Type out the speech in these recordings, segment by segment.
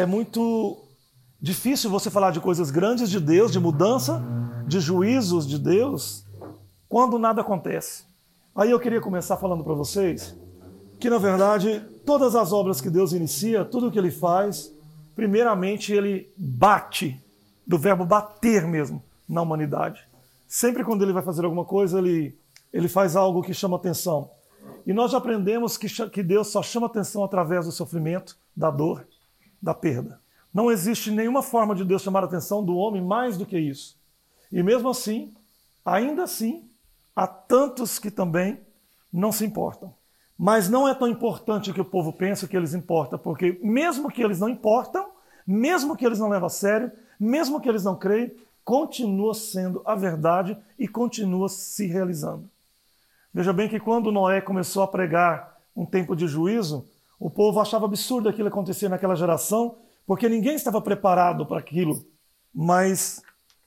É muito difícil você falar de coisas grandes de Deus, de mudança, de juízos de Deus, quando nada acontece. Aí eu queria começar falando para vocês que, na verdade, todas as obras que Deus inicia, tudo o que ele faz, primeiramente ele bate, do verbo bater mesmo, na humanidade. Sempre quando ele vai fazer alguma coisa, ele, ele faz algo que chama atenção. E nós já aprendemos que, que Deus só chama atenção através do sofrimento, da dor, da perda. Não existe nenhuma forma de Deus chamar a atenção do homem mais do que isso. E mesmo assim, ainda assim, há tantos que também não se importam. Mas não é tão importante que o povo pense que eles importam, porque mesmo que eles não importam, mesmo que eles não levam a sério, mesmo que eles não creem, continua sendo a verdade e continua se realizando. Veja bem que quando Noé começou a pregar um tempo de juízo, o povo achava absurdo aquilo acontecer naquela geração, porque ninguém estava preparado para aquilo. Mas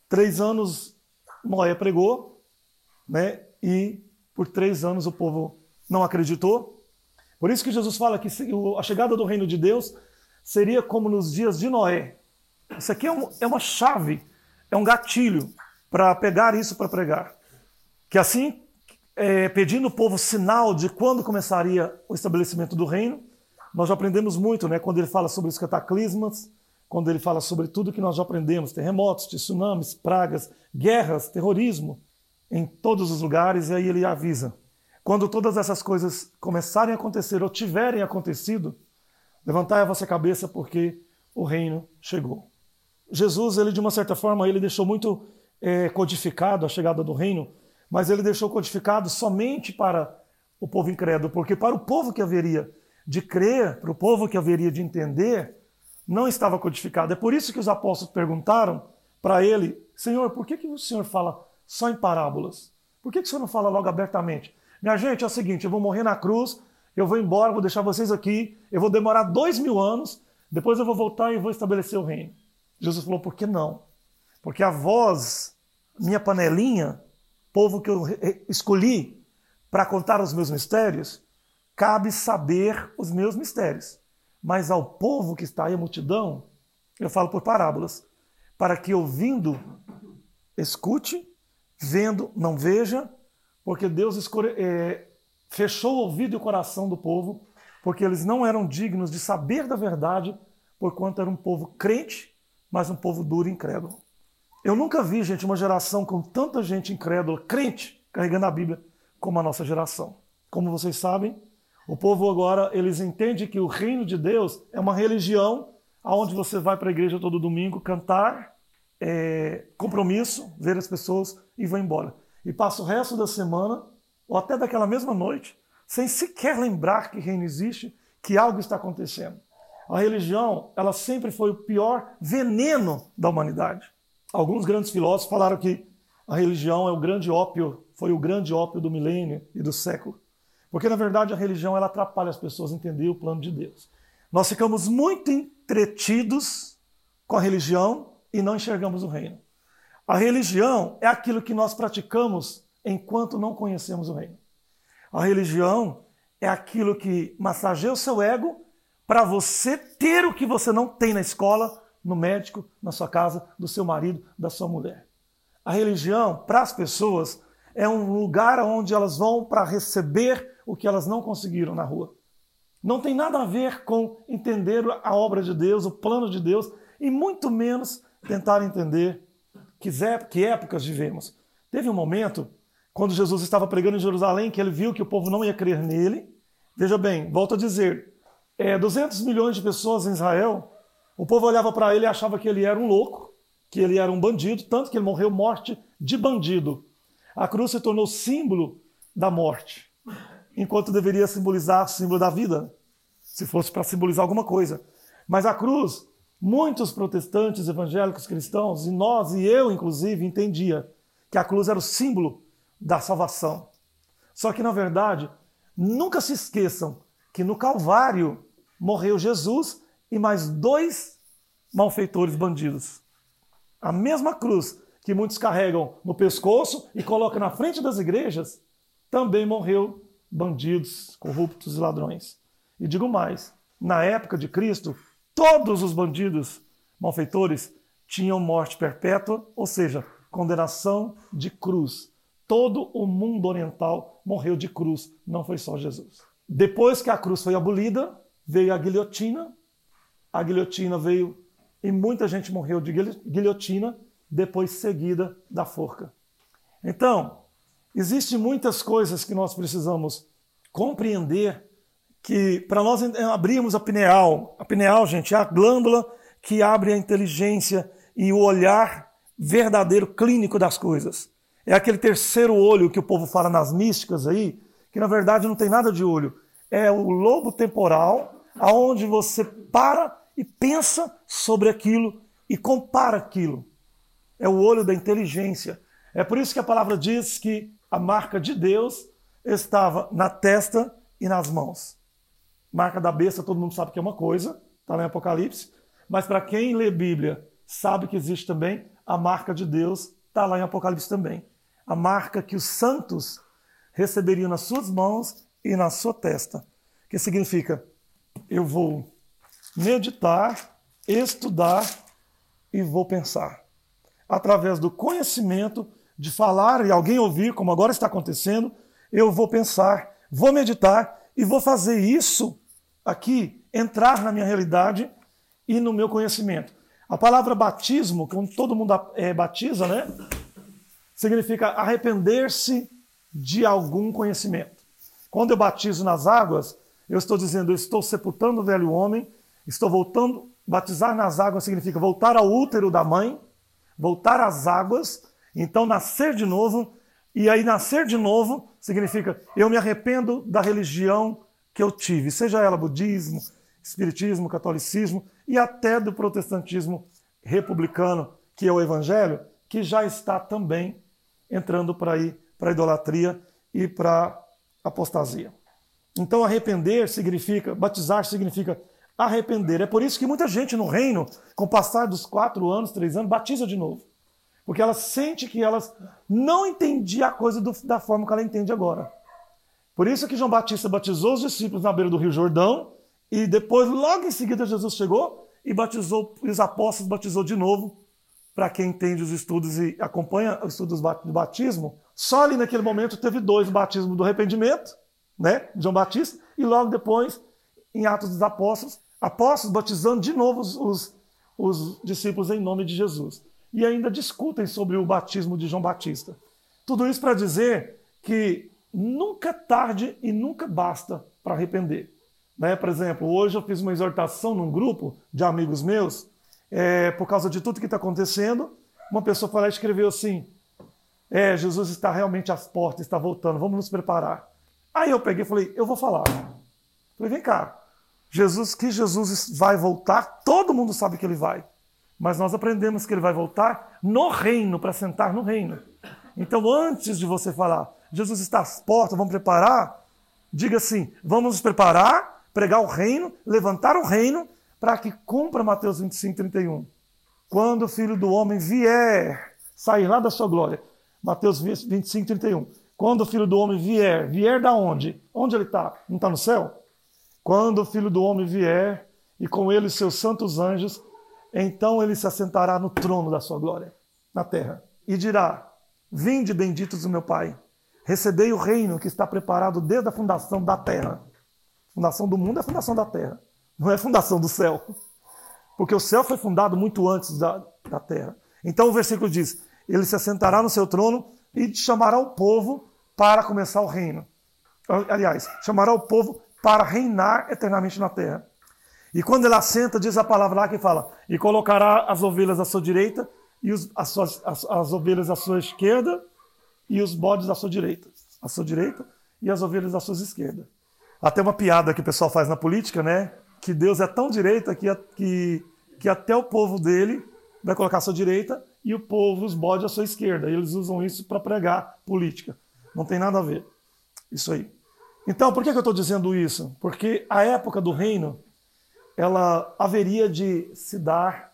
três anos Noé pregou, né? E por três anos o povo não acreditou. Por isso que Jesus fala que a chegada do reino de Deus seria como nos dias de Noé. Isso aqui é, um, é uma chave, é um gatilho para pegar isso para pregar. Que assim, é, pedindo o povo sinal de quando começaria o estabelecimento do reino, nós já aprendemos muito, né? Quando ele fala sobre os cataclismas, quando ele fala sobre tudo que nós já aprendemos, terremotos, tsunamis, pragas, guerras, terrorismo, em todos os lugares, e aí ele avisa. Quando todas essas coisas começarem a acontecer ou tiverem acontecido, levantai a vossa cabeça porque o reino chegou. Jesus, ele de uma certa forma, ele deixou muito é, codificado a chegada do reino, mas ele deixou codificado somente para o povo incrédulo, porque para o povo que haveria de crer, para o povo que haveria de entender, não estava codificado. É por isso que os apóstolos perguntaram para ele: Senhor, por que, que o Senhor fala só em parábolas? Por que, que o Senhor não fala logo abertamente? Minha gente, é o seguinte: eu vou morrer na cruz, eu vou embora, vou deixar vocês aqui, eu vou demorar dois mil anos, depois eu vou voltar e vou estabelecer o reino. Jesus falou: por que não? Porque a voz, minha panelinha, povo que eu escolhi para contar os meus mistérios, cabe saber os meus mistérios. Mas ao povo que está aí, a multidão, eu falo por parábolas, para que ouvindo, escute, vendo, não veja, porque Deus é, fechou o ouvido e o coração do povo, porque eles não eram dignos de saber da verdade, porquanto era um povo crente, mas um povo duro e incrédulo. Eu nunca vi, gente, uma geração com tanta gente incrédula, crente, carregando a Bíblia, como a nossa geração. Como vocês sabem, o povo agora, eles entendem que o reino de Deus é uma religião aonde você vai para a igreja todo domingo cantar, é, compromisso, ver as pessoas e vai embora. E passa o resto da semana, ou até daquela mesma noite, sem sequer lembrar que reino existe, que algo está acontecendo. A religião, ela sempre foi o pior veneno da humanidade. Alguns grandes filósofos falaram que a religião é o grande ópio, foi o grande ópio do milênio e do século. Porque, na verdade, a religião ela atrapalha as pessoas a entender o plano de Deus. Nós ficamos muito entretidos com a religião e não enxergamos o reino. A religião é aquilo que nós praticamos enquanto não conhecemos o reino. A religião é aquilo que massageia o seu ego para você ter o que você não tem na escola, no médico, na sua casa, do seu marido, da sua mulher. A religião, para as pessoas, é um lugar onde elas vão para receber o que elas não conseguiram na rua. Não tem nada a ver com entender a obra de Deus, o plano de Deus, e muito menos tentar entender que, épocas vivemos. Teve um momento, quando Jesus estava pregando em Jerusalém, que ele viu que o povo não ia crer nele. Veja bem, volto a dizer, é, 200 milhões de pessoas em Israel, o povo olhava para ele e achava que ele era um louco, que ele era um bandido, tanto que ele morreu morte de bandido. A cruz se tornou símbolo da morte, enquanto deveria simbolizar o símbolo da vida, se fosse para simbolizar alguma coisa. Mas a cruz, muitos protestantes, evangélicos, cristãos, e nós e eu inclusive entendia que a cruz era o símbolo da salvação. Só que na verdade, nunca se esqueçam que no Calvário morreu Jesus e mais dois malfeitores bandidos. A mesma cruz que muitos carregam no pescoço e colocam na frente das igrejas, também morreu bandidos, corruptos e ladrões. E digo mais: na época de Cristo, todos os bandidos, malfeitores, tinham morte perpétua, ou seja, condenação de cruz. Todo o mundo oriental morreu de cruz, não foi só Jesus. Depois que a cruz foi abolida, veio a guilhotina. A guilhotina veio e muita gente morreu de guilhotina, depois seguida da forca. Então, existem muitas coisas que nós precisamos compreender que para nós abrirmos a pineal, a pineal, gente, é a glândula que abre a inteligência e o olhar verdadeiro clínico das coisas. É aquele terceiro olho que o povo fala nas místicas aí, que na verdade não tem nada de olho. É o lobo temporal, aonde você para e pensa sobre aquilo e compara aquilo. É o olho da inteligência. É por isso que a palavra diz que a marca de Deus estava na testa e nas mãos. Marca da besta, todo mundo sabe que é uma coisa, está lá em Apocalipse. Mas para quem lê Bíblia, sabe que existe também a marca de Deus, está lá em Apocalipse também. A marca que os santos receberiam nas suas mãos e na sua testa. Que significa, eu vou meditar, estudar e vou pensar. Através do conhecimento, de falar e alguém ouvir, como agora está acontecendo, eu vou pensar, vou meditar e vou fazer isso aqui entrar na minha realidade e no meu conhecimento. A palavra batismo, quando todo mundo é, batiza, né? Significa arrepender-se de algum conhecimento. Quando eu batizo nas águas, eu estou dizendo, eu estou sepultando o velho homem, estou voltando. Batizar nas águas significa voltar ao útero da mãe, voltar às águas, então nascer de novo. E aí, nascer de novo significa eu me arrependo da religião que eu tive, seja ela budismo, espiritismo, catolicismo e até do protestantismo republicano, que é o evangelho, que já está também entrando para ir para idolatria e para apostasia. Então arrepender significa, batizar significa arrepender. É por isso que muita gente no reino, com o passar dos quatro anos, três anos, batiza de novo. Porque ela sente que elas não entendiam a coisa do, da forma que ela entende agora. Por isso que João Batista batizou os discípulos na beira do Rio Jordão e depois, logo em seguida, Jesus chegou e batizou, os apóstolos batizou de novo. Para quem entende os estudos e acompanha os estudos do batismo, só ali naquele momento teve dois batismos do arrependimento, né, João Batista, e logo depois, em Atos dos Apóstolos, apóstolos batizando de novo os, os discípulos em nome de Jesus. E ainda discutem sobre o batismo de João Batista. Tudo isso para dizer que nunca é tarde e nunca basta para arrepender. Né? Por exemplo, hoje eu fiz uma exortação num grupo de amigos meus, é, por causa de tudo que está acontecendo. Uma pessoa foi lá e escreveu assim: É, Jesus está realmente às portas, está voltando, vamos nos preparar. Aí eu peguei e falei: Eu vou falar. Falei: Vem cá, Jesus, que Jesus vai voltar, todo mundo sabe que ele vai. Mas nós aprendemos que ele vai voltar no reino, para sentar no reino. Então, antes de você falar, Jesus está às portas, vamos preparar, diga assim: vamos nos preparar, pregar o reino, levantar o reino, para que cumpra Mateus 25, 31. Quando o filho do homem vier, sair lá da sua glória. Mateus 25, 31. Quando o filho do homem vier, vier da onde? Onde ele está? Não está no céu? Quando o filho do homem vier, e com ele seus santos anjos, então ele se assentará no trono da sua glória, na terra, e dirá: Vinde, benditos do meu Pai, Recebei o reino que está preparado desde a fundação da terra. Fundação do mundo é fundação da terra, não é fundação do céu. Porque o céu foi fundado muito antes da, da terra. Então o versículo diz: Ele se assentará no seu trono e chamará o povo para começar o reino. Aliás, chamará o povo para reinar eternamente na terra. E quando ele assenta, diz a palavra lá que fala: E colocará as ovelhas à sua direita, e os, as, suas, as, as ovelhas à sua esquerda, e os bodes à sua direita. À sua direita e as ovelhas à sua esquerda. Até uma piada que o pessoal faz na política, né? Que Deus é tão direita que, que, que até o povo dele vai colocar à sua direita e o povo, os bodes à sua esquerda. E eles usam isso para pregar política. Não tem nada a ver. Isso aí. Então, por que, que eu estou dizendo isso? Porque a época do reino, ela haveria de se dar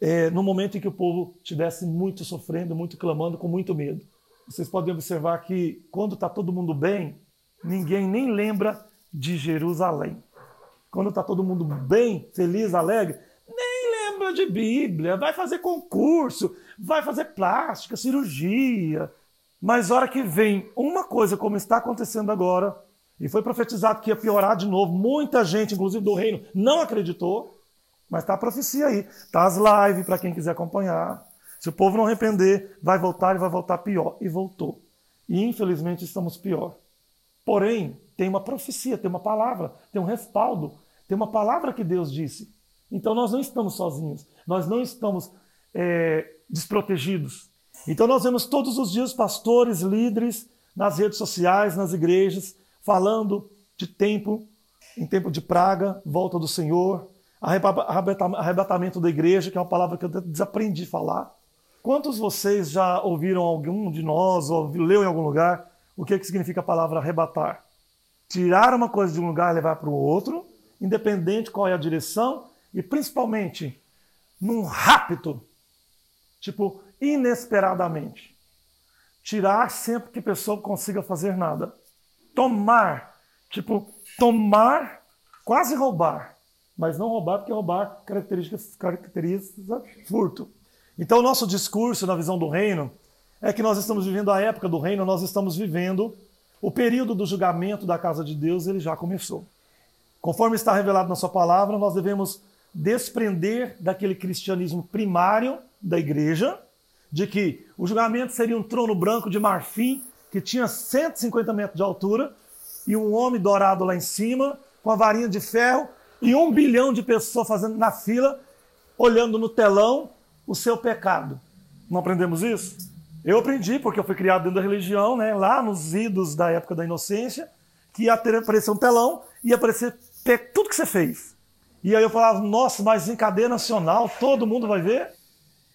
é, no momento em que o povo estivesse muito sofrendo, muito clamando, com muito medo. Vocês podem observar que quando está todo mundo bem, ninguém nem lembra de Jerusalém. Quando está todo mundo bem, feliz, alegre, nem lembra de Bíblia, vai fazer concurso, vai fazer plástica, cirurgia. Mas hora que vem uma coisa como está acontecendo agora, e foi profetizado que ia piorar de novo, muita gente, inclusive do reino, não acreditou, mas está a profecia aí. Está as lives para quem quiser acompanhar. Se o povo não arrepender, vai voltar e vai voltar pior. E voltou. E infelizmente estamos pior. Porém, tem uma profecia, tem uma palavra, tem um respaldo, tem uma palavra que Deus disse. Então nós não estamos sozinhos, nós não estamos é, desprotegidos. Então nós vemos todos os dias pastores, líderes, nas redes sociais, nas igrejas, falando de tempo, em tempo de praga, volta do Senhor, arrebatamento da igreja, que é uma palavra que eu desaprendi a falar. Quantos vocês já ouviram algum de nós, ou leu em algum lugar, o que, que significa a palavra arrebatar? Tirar uma coisa de um lugar e levar para o outro, independente qual é a direção, e principalmente num rápido, tipo, inesperadamente. Tirar sempre que a pessoa consiga fazer nada. Tomar, tipo, tomar, quase roubar. Mas não roubar, porque roubar características, caracteriza furto. Então, o nosso discurso na visão do reino é que nós estamos vivendo a época do reino, nós estamos vivendo o período do julgamento da casa de Deus, ele já começou. Conforme está revelado na sua palavra, nós devemos desprender daquele cristianismo primário da igreja, de que o julgamento seria um trono branco de marfim que tinha 150 metros de altura e um homem dourado lá em cima, com a varinha de ferro e um bilhão de pessoas fazendo na fila, olhando no telão o seu pecado. Não aprendemos isso? Eu aprendi, porque eu fui criado dentro da religião, né, lá nos idos da época da inocência, que ia aparecer um telão ia aparecer tudo que você fez. E aí eu falava, nossa, mas em cadeia nacional, todo mundo vai ver?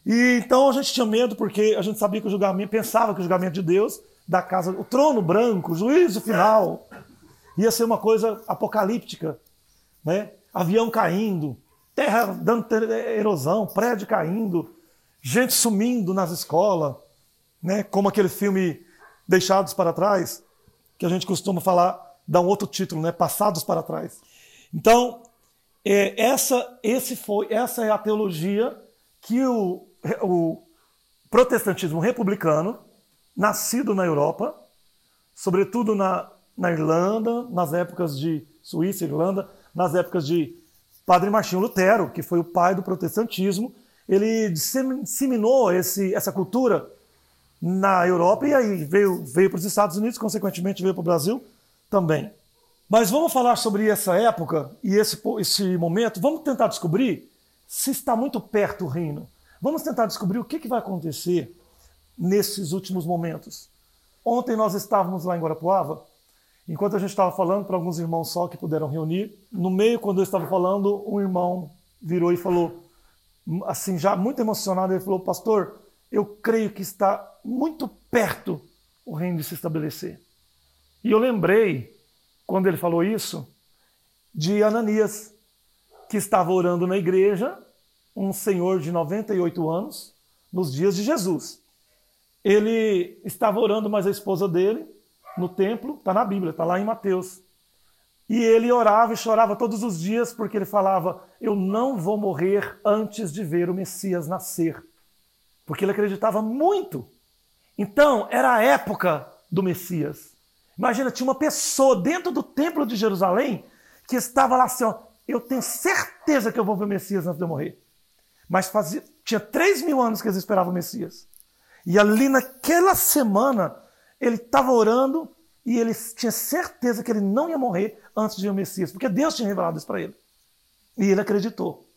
E então a gente tinha medo, porque a gente sabia que o julgamento, pensava que o julgamento de Deus, da casa, o trono branco, o juízo final, ia ser uma coisa apocalíptica, né? Avião caindo, terra dando erosão, prédio caindo, gente sumindo nas escolas, né? Como aquele filme Deixados para Trás, que a gente costuma falar, dá um outro título, né? Passados para Trás. Então, é, essa, esse foi, essa é a teologia que o o protestantismo republicano, nascido na Europa, sobretudo na, na Irlanda, nas épocas de Suíça, Irlanda, nas épocas de Padre Martinho Lutero, que foi o pai do protestantismo, ele disseminou esse, essa cultura na Europa e aí veio, veio para os Estados Unidos, consequentemente veio para o Brasil também. Mas vamos falar sobre essa época e esse, esse momento, vamos tentar descobrir se está muito perto o reino. Vamos tentar descobrir o que, que vai acontecer nesses últimos momentos. Ontem nós estávamos lá em Guarapuava, enquanto a gente estava falando para alguns irmãos só que puderam reunir, no meio, quando eu estava falando, um irmão virou e falou, assim, já muito emocionado, ele falou: Pastor, eu creio que está muito perto o reino de se estabelecer. E eu lembrei, quando ele falou isso, de Ananias, que estava orando na igreja um senhor de 98 anos, nos dias de Jesus. Ele estava orando, mas a esposa dele, no templo, está na Bíblia, está lá em Mateus. E ele orava e chorava todos os dias porque ele falava: Eu não vou morrer antes de ver o Messias nascer. Porque ele acreditava muito. Então, era a época do Messias. Imagina, tinha uma pessoa dentro do templo de Jerusalém que estava lá assim, ó, eu tenho certeza que eu vou ver o Messias antes de eu morrer. Mas fazia, tinha três mil anos que eles esperavam o Messias. E ali naquela semana, ele estava orando e ele tinha certeza que ele não ia morrer antes de o Messias, porque Deus tinha revelado isso para ele. E ele acreditou.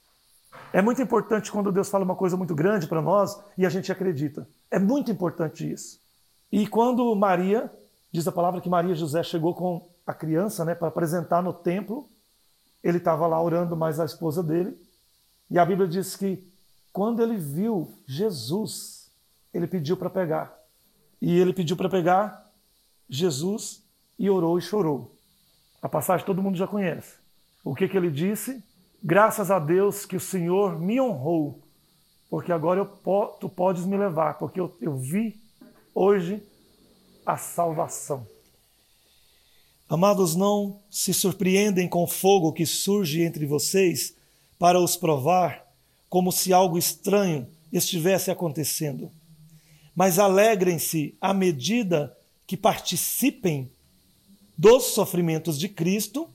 É muito importante quando Deus fala uma coisa muito grande para nós e a gente acredita. É muito importante isso. E quando Maria, diz a palavra que Maria José chegou com a criança né, para apresentar no templo, ele estava lá orando mais a esposa dele. E a Bíblia diz que quando ele viu Jesus, ele pediu para pegar. E ele pediu para pegar Jesus e orou e chorou. A passagem todo mundo já conhece. O que, que ele disse? Graças a Deus que o Senhor me honrou, porque agora eu, tu podes me levar, porque eu, eu vi hoje a salvação. Amados, não se surpreendem com o fogo que surge entre vocês para os provar, como se algo estranho estivesse acontecendo. Mas alegrem-se à medida que participem dos sofrimentos de Cristo,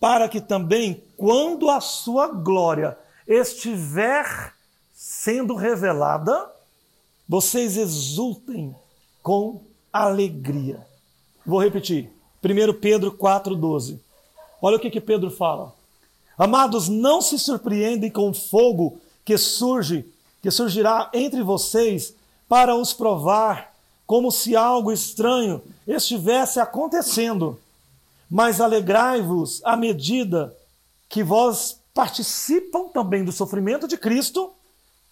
para que também, quando a sua glória estiver sendo revelada, vocês exultem com alegria. Vou repetir. 1 Pedro 4,12. Olha o que, que Pedro fala. Amados, não se surpreendem com o fogo que surge, que surgirá entre vocês para os provar, como se algo estranho estivesse acontecendo. Mas alegrai-vos à medida que vós participam também do sofrimento de Cristo,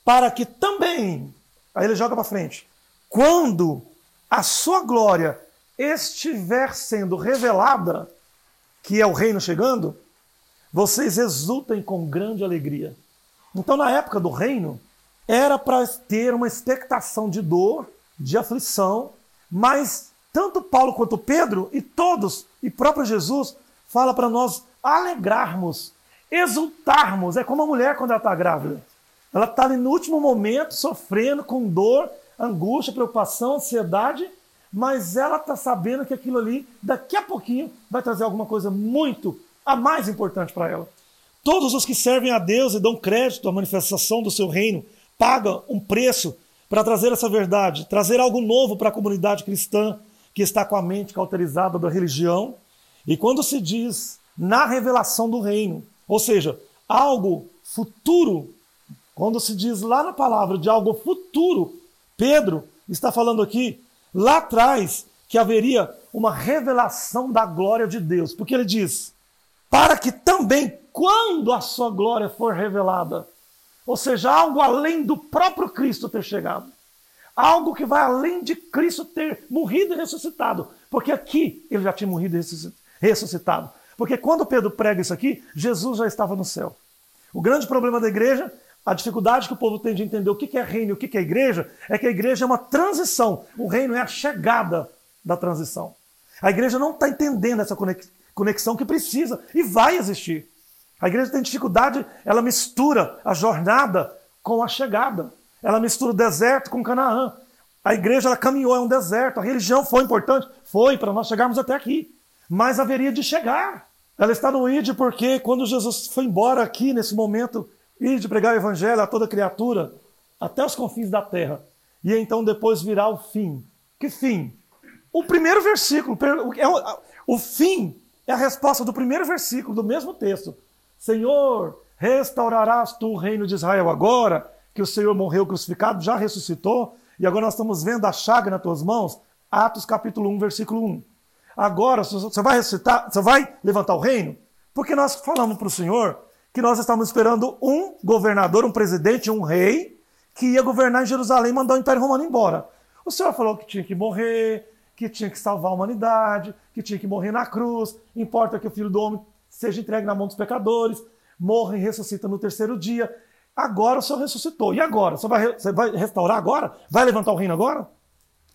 para que também, aí ele joga para frente, quando a sua glória estiver sendo revelada, que é o reino chegando, vocês exultem com grande alegria. Então, na época do reino, era para ter uma expectação de dor, de aflição, mas tanto Paulo quanto Pedro e todos, e próprio Jesus, fala para nós alegrarmos, exultarmos. É como a mulher quando ela está grávida. Ela está ali no último momento, sofrendo com dor, angústia, preocupação, ansiedade, mas ela está sabendo que aquilo ali, daqui a pouquinho, vai trazer alguma coisa muito a mais importante para ela. Todos os que servem a Deus e dão crédito à manifestação do seu reino pagam um preço para trazer essa verdade, trazer algo novo para a comunidade cristã que está com a mente cauterizada da religião. E quando se diz na revelação do reino, ou seja, algo futuro, quando se diz lá na palavra de algo futuro, Pedro está falando aqui lá atrás que haveria uma revelação da glória de Deus, porque ele diz: para que também, quando a sua glória for revelada, ou seja, algo além do próprio Cristo ter chegado, algo que vai além de Cristo ter morrido e ressuscitado, porque aqui ele já tinha morrido e ressuscitado. Porque quando Pedro prega isso aqui, Jesus já estava no céu. O grande problema da igreja a dificuldade que o povo tem de entender o que é reino e o que é igreja é que a igreja é uma transição. O reino é a chegada da transição. A igreja não está entendendo essa conexão que precisa e vai existir. A igreja tem dificuldade, ela mistura a jornada com a chegada. Ela mistura o deserto com Canaã. A igreja ela caminhou é um deserto. A religião foi importante? Foi, para nós chegarmos até aqui. Mas haveria de chegar. Ela está no ID porque quando Jesus foi embora aqui, nesse momento, e de pregar o evangelho a toda criatura, até os confins da terra. E então depois virá o fim. Que fim? O primeiro versículo, o fim é a resposta do primeiro versículo do mesmo texto. Senhor, restaurarás tu o reino de Israel agora, que o Senhor morreu crucificado, já ressuscitou, e agora nós estamos vendo a chaga nas tuas mãos. Atos capítulo 1, versículo 1. Agora, você vai ressuscitar, você vai levantar o reino? Porque nós falamos para o Senhor que nós estávamos esperando um governador, um presidente, um rei, que ia governar em Jerusalém e mandar o Império Romano embora. O Senhor falou que tinha que morrer, que tinha que salvar a humanidade, que tinha que morrer na cruz, importa que o Filho do Homem seja entregue na mão dos pecadores, morra e ressuscita no terceiro dia. Agora o Senhor ressuscitou. E agora? Você vai, vai restaurar agora? Vai levantar o reino agora?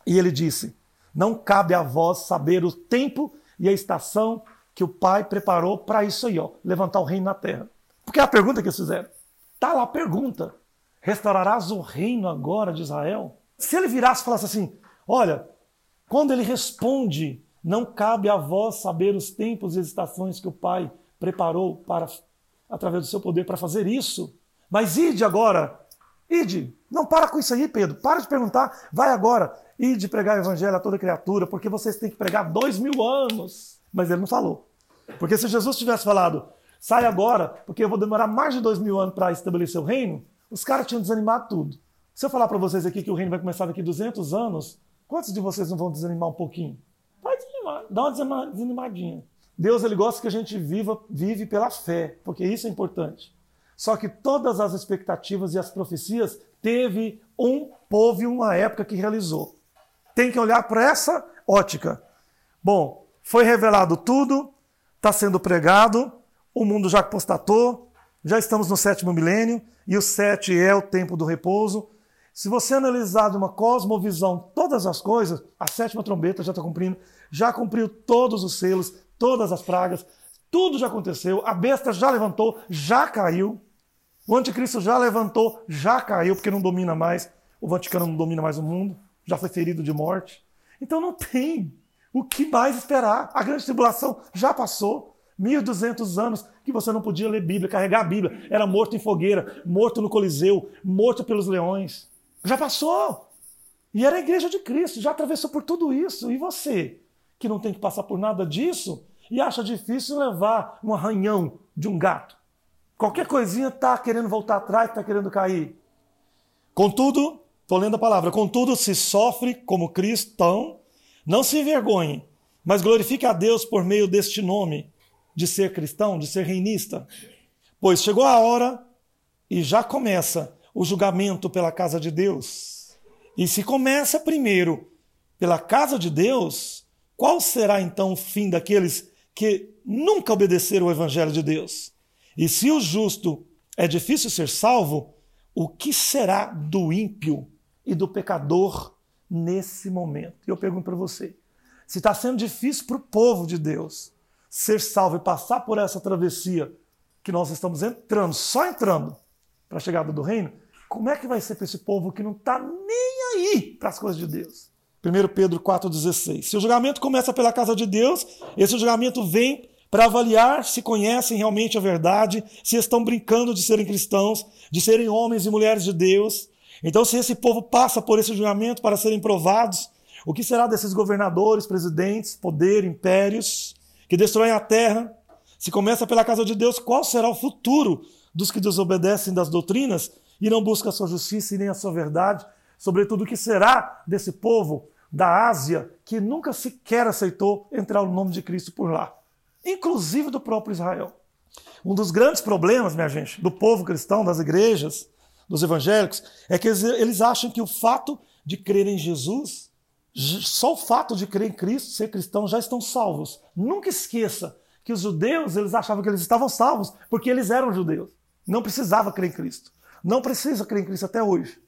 E ele disse: Não cabe a vós saber o tempo e a estação que o Pai preparou para isso aí, ó, levantar o reino na terra. Porque é a pergunta que eles fizeram. Está lá a pergunta. Restaurarás o reino agora de Israel? Se ele virasse e falasse assim: Olha, Quando ele responde, não cabe a vós saber os tempos e as estações que o Pai preparou para através do seu poder para fazer isso. Mas ide agora, ide. Não para com isso aí, Pedro. Para de perguntar, vai agora. Ide pregar o evangelho a toda criatura, porque vocês têm que pregar dois mil anos. Mas ele não falou. Porque se Jesus tivesse falado, sai agora, porque eu vou demorar mais de dois mil anos para estabelecer o reino, os caras tinham desanimado tudo. Se eu falar para vocês aqui que o reino vai começar daqui 200 anos, quantos de vocês não vão desanimar um pouquinho? Dá uma desanimadinha. Deus ele gosta que a gente viva, vive pela fé, porque isso é importante. Só que todas as expectativas e as profecias teve um povo e uma época que realizou. Tem que olhar para essa ótica. Bom, foi revelado tudo, está sendo pregado, o mundo já apostatou, já estamos no sétimo milênio, e o sete é o tempo do repouso. Se você analisar de uma cosmovisão todas as coisas, a sétima trombeta já está cumprindo, já cumpriu todos os selos, todas as pragas, tudo já aconteceu, a besta já levantou, já caiu, o anticristo já levantou, já caiu, porque não domina mais, o Vaticano não domina mais o mundo, já foi ferido de morte. Então não tem o que mais esperar. A grande tribulação já passou. 1.200 anos que você não podia ler Bíblia, carregar a Bíblia. Era morto em fogueira, morto no Coliseu, morto pelos leões. Já passou. E era a igreja de Cristo, já atravessou por tudo isso. E você, que não tem que passar por nada disso e acha difícil levar um arranhão de um gato. Qualquer coisinha está querendo voltar atrás, está querendo cair. Contudo, estou lendo a palavra, contudo, se sofre como cristão, não se envergonhe, mas glorifique a Deus por meio deste nome de ser cristão, de ser reinista. Pois chegou a hora e já começa o julgamento pela casa de Deus. E se começa primeiro pela casa de Deus, qual será então o fim daqueles que nunca obedeceram o evangelho de Deus? E se o justo é difícil ser salvo, o que será do ímpio e do pecador nesse momento? E eu pergunto para você: se está sendo difícil para o povo de Deus ser salvo e passar por essa travessia que nós estamos entrando, só entrando para a chegada do reino, como é que vai ser para esse povo que não está nem aí para as coisas de Deus? 1 Pedro 4,16. Se o julgamento começa pela casa de Deus, esse julgamento vem para avaliar se conhecem realmente a verdade, se estão brincando de serem cristãos, de serem homens e mulheres de Deus. Então, se esse povo passa por esse julgamento para serem provados, o que será desses governadores, presidentes, poder, impérios? que destroem a terra. Se começa pela casa de Deus, qual será o futuro dos que desobedecem das doutrinas e não buscam a sua justiça e nem a sua verdade? Sobretudo, o que será desse povo da Ásia que nunca sequer aceitou entrar no nome de Cristo por lá? Inclusive do próprio Israel. Um dos grandes problemas, minha gente, do povo cristão, das igrejas, dos evangélicos, é que eles acham que o fato de crer em Jesus só o fato de crer em Cristo, ser cristão, já estão salvos. Nunca esqueça que os judeus eles achavam que eles estavam salvos porque eles eram judeus. Não precisava crer em Cristo. Não precisa crer em Cristo até hoje.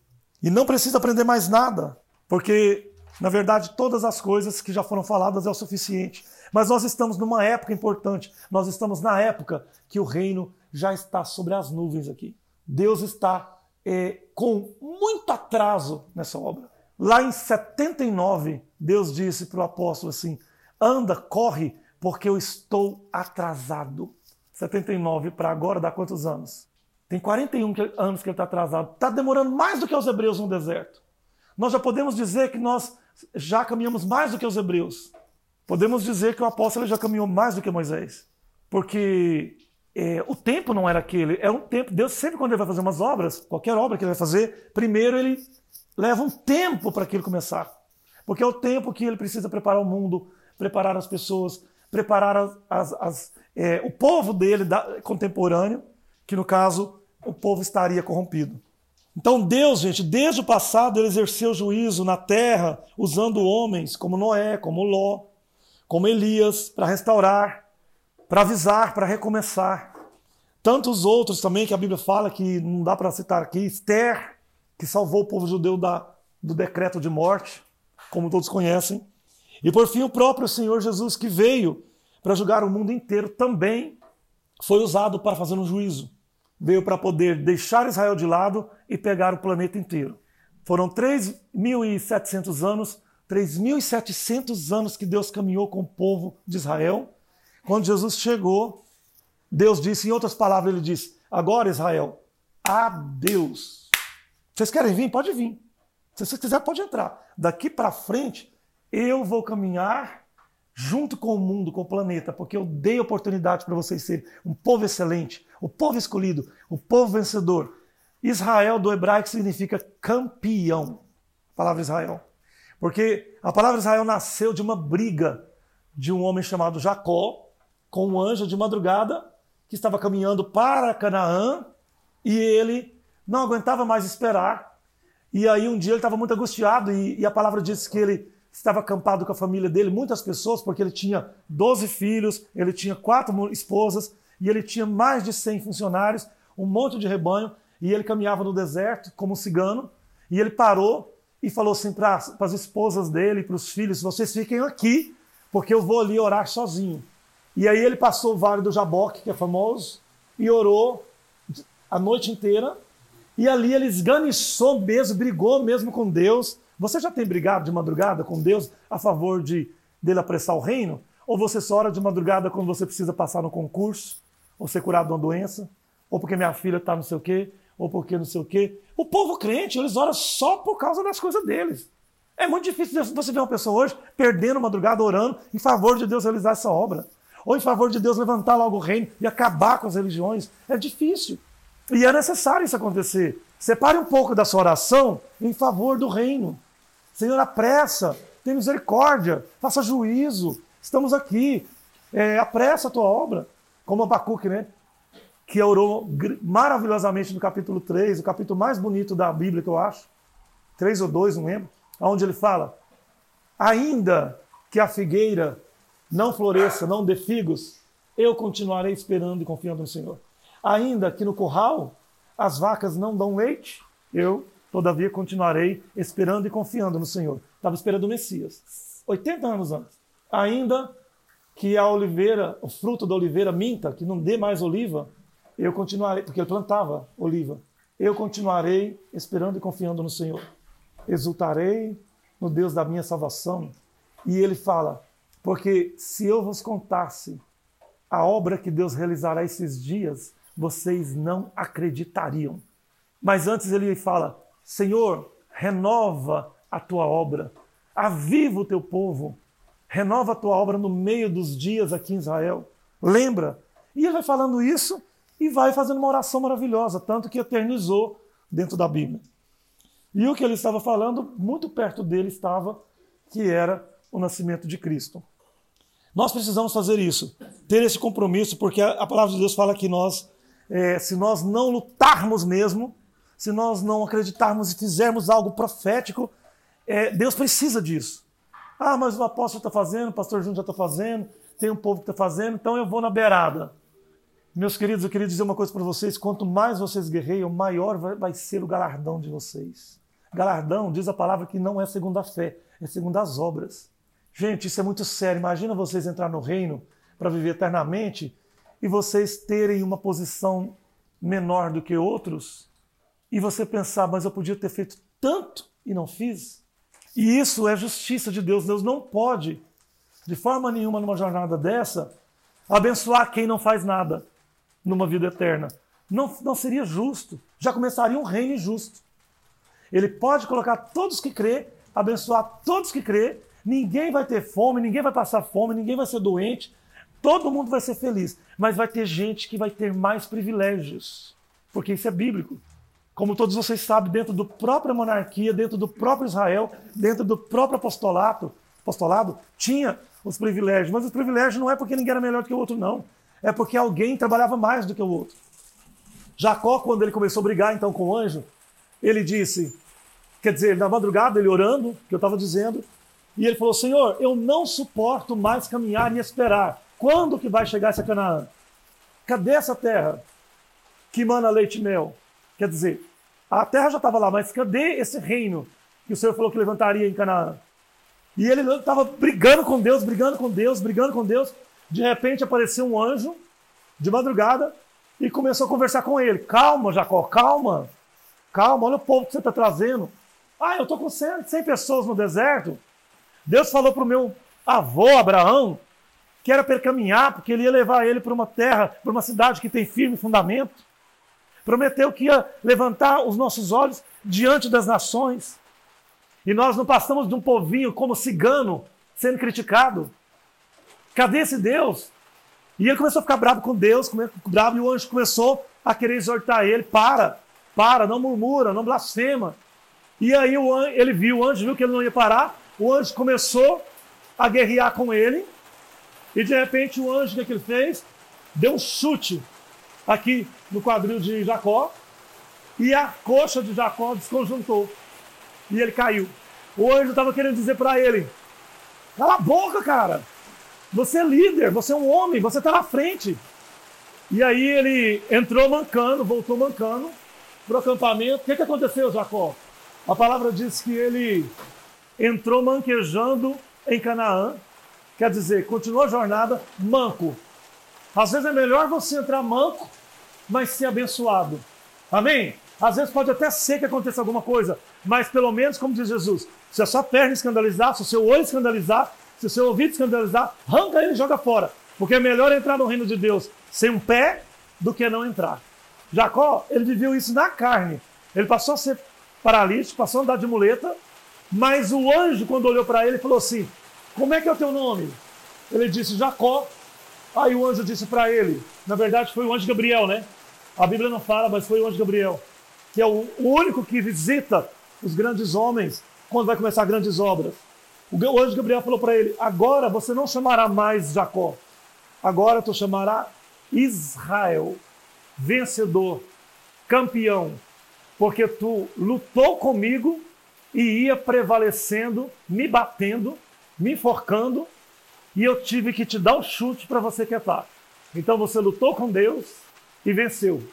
E não precisa aprender mais nada, porque, na verdade, todas as coisas que já foram faladas é o suficiente. Mas nós estamos numa época importante. Nós estamos na época que o reino já está sobre as nuvens aqui. Deus está é, com muito atraso nessa obra. Lá em 79, Deus disse para o apóstolo assim: anda, corre, porque eu estou atrasado. 79 para agora dá quantos anos? Tem 41 anos que ele está atrasado. Está demorando mais do que os hebreus no deserto. Nós já podemos dizer que nós já caminhamos mais do que os hebreus. Podemos dizer que o apóstolo já caminhou mais do que Moisés. Porque é, o tempo não era aquele. É um tempo. Deus sempre, quando ele vai fazer umas obras, qualquer obra que ele vai fazer, primeiro ele Leva um tempo para aquilo começar. Porque é o tempo que ele precisa preparar o mundo, preparar as pessoas, preparar as, as, as, é, o povo dele da, contemporâneo, que no caso o povo estaria corrompido. Então Deus, gente, desde o passado ele exerceu juízo na terra, usando homens como Noé, como Ló, como Elias, para restaurar, para avisar, para recomeçar. Tantos outros também que a Bíblia fala que não dá para citar aqui, Esther, que salvou o povo judeu da, do decreto de morte, como todos conhecem. E por fim, o próprio Senhor Jesus, que veio para julgar o mundo inteiro, também foi usado para fazer um juízo. Veio para poder deixar Israel de lado e pegar o planeta inteiro. Foram 3.700 anos 3.700 anos que Deus caminhou com o povo de Israel. Quando Jesus chegou, Deus disse, em outras palavras, ele disse: Agora, Israel, adeus. Vocês querem vir? Pode vir. Se você quiser, pode entrar. Daqui para frente, eu vou caminhar junto com o mundo, com o planeta, porque eu dei oportunidade para vocês serem um povo excelente, o povo escolhido, o povo vencedor. Israel do hebraico significa campeão. A palavra Israel. Porque a palavra Israel nasceu de uma briga de um homem chamado Jacó com um anjo de madrugada que estava caminhando para Canaã e ele não aguentava mais esperar. E aí um dia ele estava muito angustiado e, e a palavra diz que ele estava acampado com a família dele, muitas pessoas, porque ele tinha 12 filhos, ele tinha quatro esposas e ele tinha mais de 100 funcionários, um monte de rebanho, e ele caminhava no deserto como um cigano, e ele parou e falou assim para as esposas dele, para os filhos: vocês fiquem aqui, porque eu vou ali orar sozinho. E aí ele passou o Vale do Jaboque, que é famoso, e orou a noite inteira. E ali ele esganiçou mesmo, brigou mesmo com Deus. Você já tem brigado de madrugada com Deus a favor de dele apressar o reino? Ou você só ora de madrugada quando você precisa passar no concurso? Ou ser curado de uma doença? Ou porque minha filha está não sei o quê? Ou porque não sei o quê? O povo crente, eles oram só por causa das coisas deles. É muito difícil você ver uma pessoa hoje perdendo madrugada orando em favor de Deus realizar essa obra ou em favor de Deus levantar logo o reino e acabar com as religiões. É difícil. E é necessário isso acontecer. Separe um pouco da sua oração em favor do reino. Senhor, apressa, tem misericórdia, faça juízo. Estamos aqui. É, apressa a tua obra. Como Abacuque, né? Que orou maravilhosamente no capítulo 3, o capítulo mais bonito da Bíblia que eu acho. 3 ou 2, não lembro. Onde ele fala: Ainda que a figueira não floresça, não dê figos, eu continuarei esperando e confiando no Senhor. Ainda que no curral as vacas não dão leite, eu, todavia, continuarei esperando e confiando no Senhor. Estava esperando o Messias, 80 anos antes. Ainda que a oliveira, o fruto da oliveira minta, que não dê mais oliva, eu continuarei, porque ele plantava oliva, eu continuarei esperando e confiando no Senhor. Exultarei no Deus da minha salvação. E ele fala: porque se eu vos contasse a obra que Deus realizará esses dias, vocês não acreditariam. Mas antes ele fala: Senhor, renova a tua obra, aviva o teu povo, renova a tua obra no meio dos dias aqui em Israel. Lembra? E ele vai falando isso e vai fazendo uma oração maravilhosa, tanto que eternizou dentro da Bíblia. E o que ele estava falando, muito perto dele estava que era o nascimento de Cristo. Nós precisamos fazer isso, ter esse compromisso, porque a, palavra de Deus fala que nós, é, se nós não lutarmos mesmo, se nós não acreditarmos e fizermos algo profético, é, Deus precisa disso. Ah, mas o apóstolo está fazendo, o pastor Júnior já está fazendo, tem um povo que está fazendo, então eu vou na beirada. Meus queridos, eu queria dizer uma coisa para vocês: quanto mais vocês guerreiam, maior vai, ser o galardão de vocês. Galardão, diz a palavra que não é segundo a fé, é segundo as obras. Gente, isso é muito sério. Imagina vocês entrar no reino para viver eternamente e vocês terem uma posição menor do que outros e você pensar, mas eu podia ter feito tanto e não fiz. E isso é justiça de Deus. Deus não pode, de forma nenhuma, numa jornada dessa, abençoar quem não faz nada numa vida eterna. Não, não seria justo. Já começaria um reino injusto. Ele pode colocar todos que crê, abençoar todos que crê, Ninguém vai ter fome, ninguém vai passar fome, ninguém vai ser doente, todo mundo vai ser feliz. Mas vai ter gente que vai ter mais privilégios, porque isso é bíblico. Como todos vocês sabem, dentro da própria monarquia, dentro do próprio Israel, dentro do próprio apostolado, tinha os privilégios. Mas os privilégios não é porque ninguém era melhor do que o outro, não. É porque alguém trabalhava mais do que o outro. Jacó, quando ele começou a brigar então com o anjo, ele disse, quer dizer, na madrugada, ele orando, que eu estava dizendo, e ele falou: Senhor, eu não suporto mais caminhar e esperar. Quando que vai chegar essa Canaã? Cadê essa terra que mana leite e mel? Quer dizer, a terra já estava lá, mas cadê esse reino que o Senhor falou que levantaria em Canaã? E ele estava brigando com Deus, brigando com Deus, brigando com Deus. De repente apareceu um anjo de madrugada e começou a conversar com ele. Calma, Jacó, calma. Calma, olha o povo que você está trazendo. Ah, eu estou com 100, 100 pessoas no deserto. Deus falou para o meu avô Abraão que era para caminhar, porque ele ia levar ele para uma terra, para uma cidade que tem firme fundamento. Prometeu que ia levantar os nossos olhos diante das nações. E nós não passamos de um povinho como cigano sendo criticado. Cadê esse Deus? E ele começou a ficar bravo com Deus, bravo, e o anjo começou a querer exortar ele: para, para, não murmura, não blasfema. E aí o anjo, ele viu, o anjo viu que ele não ia parar, o anjo começou a guerrear com ele, e de repente o anjo, o que, é que ele fez? Deu um chute aqui no quadril de Jacó, e a coxa de Jacó desconjuntou. E ele caiu. O anjo estava querendo dizer para ele: cala a boca, cara. Você é líder, você é um homem, você está na frente. E aí ele entrou mancando, voltou mancando para o acampamento. O que, que aconteceu, Jacó? A palavra diz que ele entrou manquejando em Canaã, quer dizer, continuou a jornada manco. Às vezes é melhor você entrar manco, mas ser abençoado. Amém? Às vezes pode até ser que aconteça alguma coisa, mas pelo menos, como diz Jesus, se a sua perna escandalizar, se o seu olho escandalizar, se o seu ouvido escandalizar, arranca ele e joga fora. Porque é melhor entrar no reino de Deus sem um pé do que não entrar. Jacó, ele viveu isso na carne. Ele passou a ser paralítico, passou a andar de muleta, mas o anjo, quando olhou para ele, falou assim: Como é que é o teu nome? Ele disse Jacó. Aí o anjo disse para ele: Na verdade, foi o anjo Gabriel, né? A Bíblia não fala, mas foi o anjo Gabriel, que é o único que visita os grandes homens quando vai começar grandes obras. O anjo Gabriel falou para ele: Agora você não chamará mais Jacó, agora tu chamará Israel, vencedor, campeão, porque tu lutou comigo e ia prevalecendo, me batendo, me enforcando, e eu tive que te dar o um chute para você quietar. Então você lutou com Deus e venceu.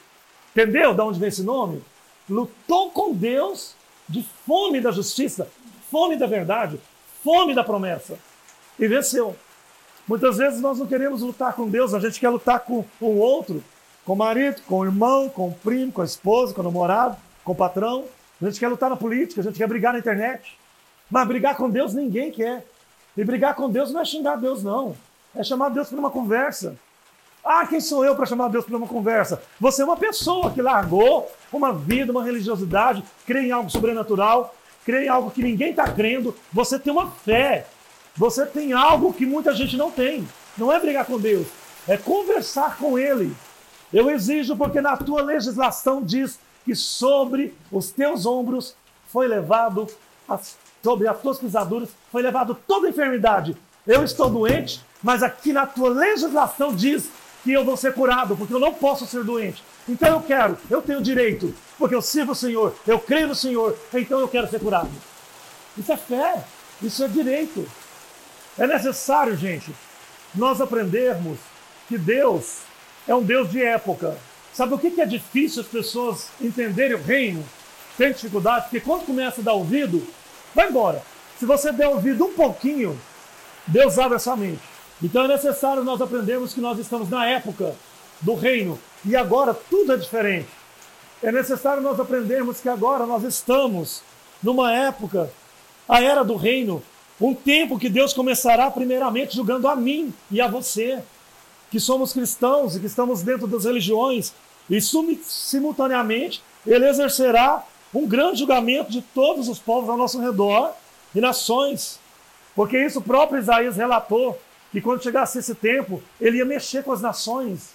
Entendeu de onde vem esse nome? Lutou com Deus de fome da justiça, fome da verdade, fome da promessa. E venceu. Muitas vezes nós não queremos lutar com Deus, a gente quer lutar com o outro, com o marido, com o irmão, com o primo, com a esposa, com o namorado com o patrão, a gente quer lutar na política, a gente quer brigar na internet. Mas brigar com Deus ninguém quer. E brigar com Deus não é xingar Deus, não. É chamar Deus para uma conversa. Ah, quem sou eu para chamar Deus para uma conversa? Você é uma pessoa que largou uma vida, uma religiosidade, crê em algo sobrenatural, crê em algo que ninguém está crendo. Você tem uma fé. Você tem algo que muita gente não tem. Não é brigar com Deus, é conversar com Ele. Eu exijo porque na tua legislação diz que sobre os teus ombros foi levado, as, sobre as tuas pisaduras foi levado toda enfermidade. Eu estou doente, mas aqui na tua legislação diz que eu vou ser curado, porque eu não posso ser doente. Então eu quero, eu tenho direito, porque eu sirvo o Senhor, eu creio no Senhor, então eu quero ser curado. Isso é fé, isso é direito. É necessário, gente, nós aprendermos que Deus é um Deus de época. Sabe o que é difícil as pessoas entenderem o reino? Tem dificuldade, porque quando começa a dar ouvido, vai embora. Se você der ouvido um pouquinho, Deus abre a sua mente. Então é necessário nós aprendermos que nós estamos na época do reino e agora tudo é diferente. É necessário nós aprendermos que agora nós estamos numa época, a era do reino, um tempo que Deus começará primeiramente julgando a mim e a você que somos cristãos e que estamos dentro das religiões, e simultaneamente ele exercerá um grande julgamento de todos os povos ao nosso redor e nações. Porque isso próprio Isaías relatou, que quando chegasse esse tempo, ele ia mexer com as nações.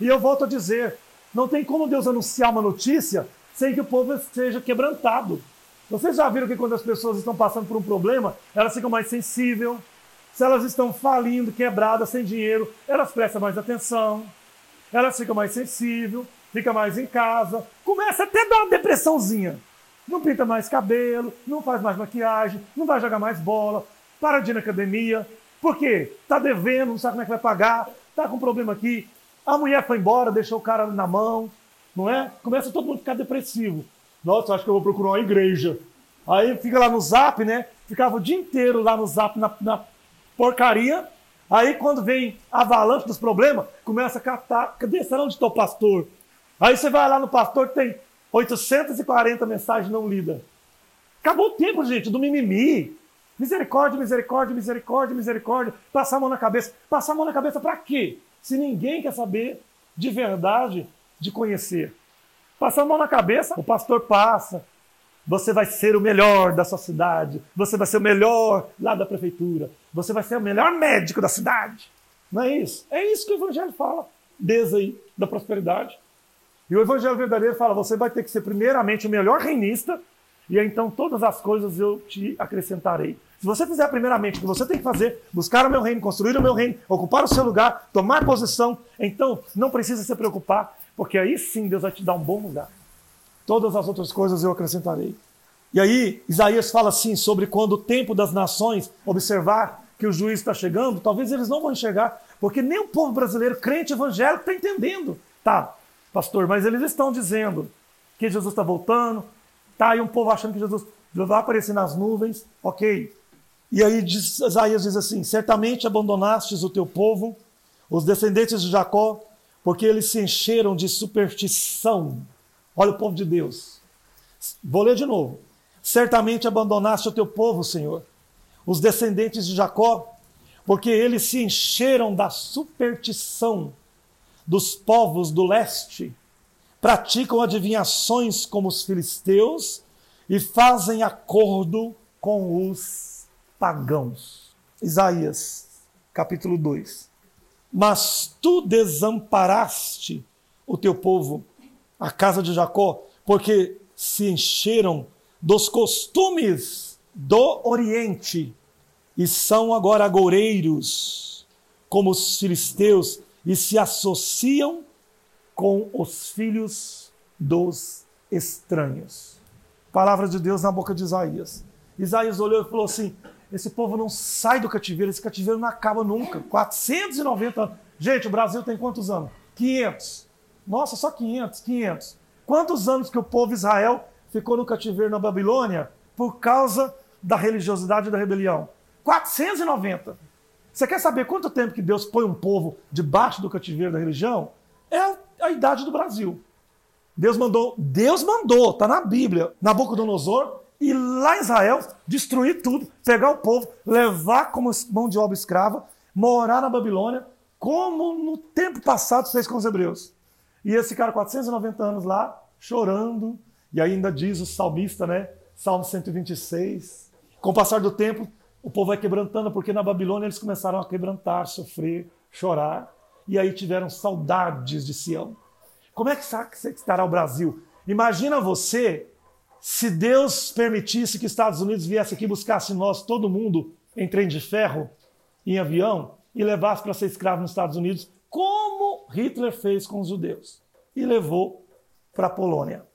E eu volto a dizer, não tem como Deus anunciar uma notícia sem que o povo seja quebrantado. Vocês já viram que quando as pessoas estão passando por um problema, elas ficam mais sensíveis, se elas estão falindo, quebradas, sem dinheiro, elas prestam mais atenção, elas ficam mais sensíveis, fica mais em casa, começa até a dar uma depressãozinha. Não pinta mais cabelo, não faz mais maquiagem, não vai jogar mais bola, para de ir na academia. Por quê? Está devendo, não sabe como é que vai pagar, está com problema aqui. A mulher foi embora, deixou o cara na mão, não é? Começa todo mundo a ficar depressivo. Nossa, acho que eu vou procurar uma igreja. Aí fica lá no zap, né? Ficava o dia inteiro lá no zap, na, na porcaria. Aí quando vem avalanche dos problemas, começa a catar. Cadê? Será onde está o pastor? Aí você vai lá no pastor, tem 840 mensagens não lidas. Acabou o tempo, gente, do mimimi. Misericórdia, misericórdia, misericórdia, misericórdia. Passar a mão na cabeça. Passar a mão na cabeça para quê? Se ninguém quer saber de verdade, de conhecer. Passar a mão na cabeça, o pastor passa. Você vai ser o melhor da sua cidade. Você vai ser o melhor lá da prefeitura. Você vai ser o melhor médico da cidade. Não é isso? É isso que o Evangelho fala. Desde aí, da prosperidade. E o Evangelho verdadeiro fala: você vai ter que ser primeiramente o melhor reinista, e então todas as coisas eu te acrescentarei. Se você fizer primeiramente o que você tem que fazer, buscar o meu reino, construir o meu reino, ocupar o seu lugar, tomar posição, então não precisa se preocupar, porque aí sim Deus vai te dar um bom lugar. Todas as outras coisas eu acrescentarei. E aí, Isaías fala assim sobre quando o tempo das nações observar que o juiz está chegando, talvez eles não vão enxergar, porque nem o povo brasileiro, crente evangélico, está entendendo. Tá, pastor, mas eles estão dizendo que Jesus está voltando, tá aí um povo achando que Jesus vai aparecer nas nuvens, ok. E aí Isaías diz assim: Certamente abandonastes o teu povo, os descendentes de Jacó, porque eles se encheram de superstição. Olha o povo de Deus. Vou ler de novo. Certamente abandonaste o teu povo, Senhor, os descendentes de Jacó, porque eles se encheram da superstição dos povos do leste, praticam adivinhações como os filisteus e fazem acordo com os pagãos. Isaías, capítulo 2. Mas tu desamparaste o teu povo, a casa de Jacó, porque se encheram dos costumes do Oriente e são agora agoureiros, como os filisteus, e se associam com os filhos dos estranhos. Palavra de Deus na boca de Isaías. Isaías olhou e falou assim: esse povo não sai do cativeiro, esse cativeiro não acaba nunca. 490 anos. Gente, o Brasil tem quantos anos? 500. Nossa, só 500, 500. Quantos anos que o povo Israel ficou no cativeiro na Babilônia por causa da religiosidade e da rebelião? 490. Você quer saber quanto tempo que Deus põe um povo debaixo do cativeiro da religião? É a idade do Brasil. Deus mandou, Deus mandou, está na Bíblia, Nabucodonosor e lá em Israel, destruir tudo, pegar o povo, levar como mão de obra escrava, morar na Babilônia, como no tempo passado fez com os hebreus. E esse cara, 490 anos lá, chorando, e ainda diz o salmista, né? Salmo 126. Com o passar do tempo, o povo vai quebrantando, porque na Babilônia eles começaram a quebrantar, sofrer, chorar, e aí tiveram saudades de Sião. Como é que estará o Brasil? Imagina você se Deus permitisse que Estados Unidos viesse aqui buscasse nós, todo mundo, em trem de ferro, em avião, e levasse para ser escravo nos Estados Unidos, como Hitler fez com os judeus. E levou para a Polônia.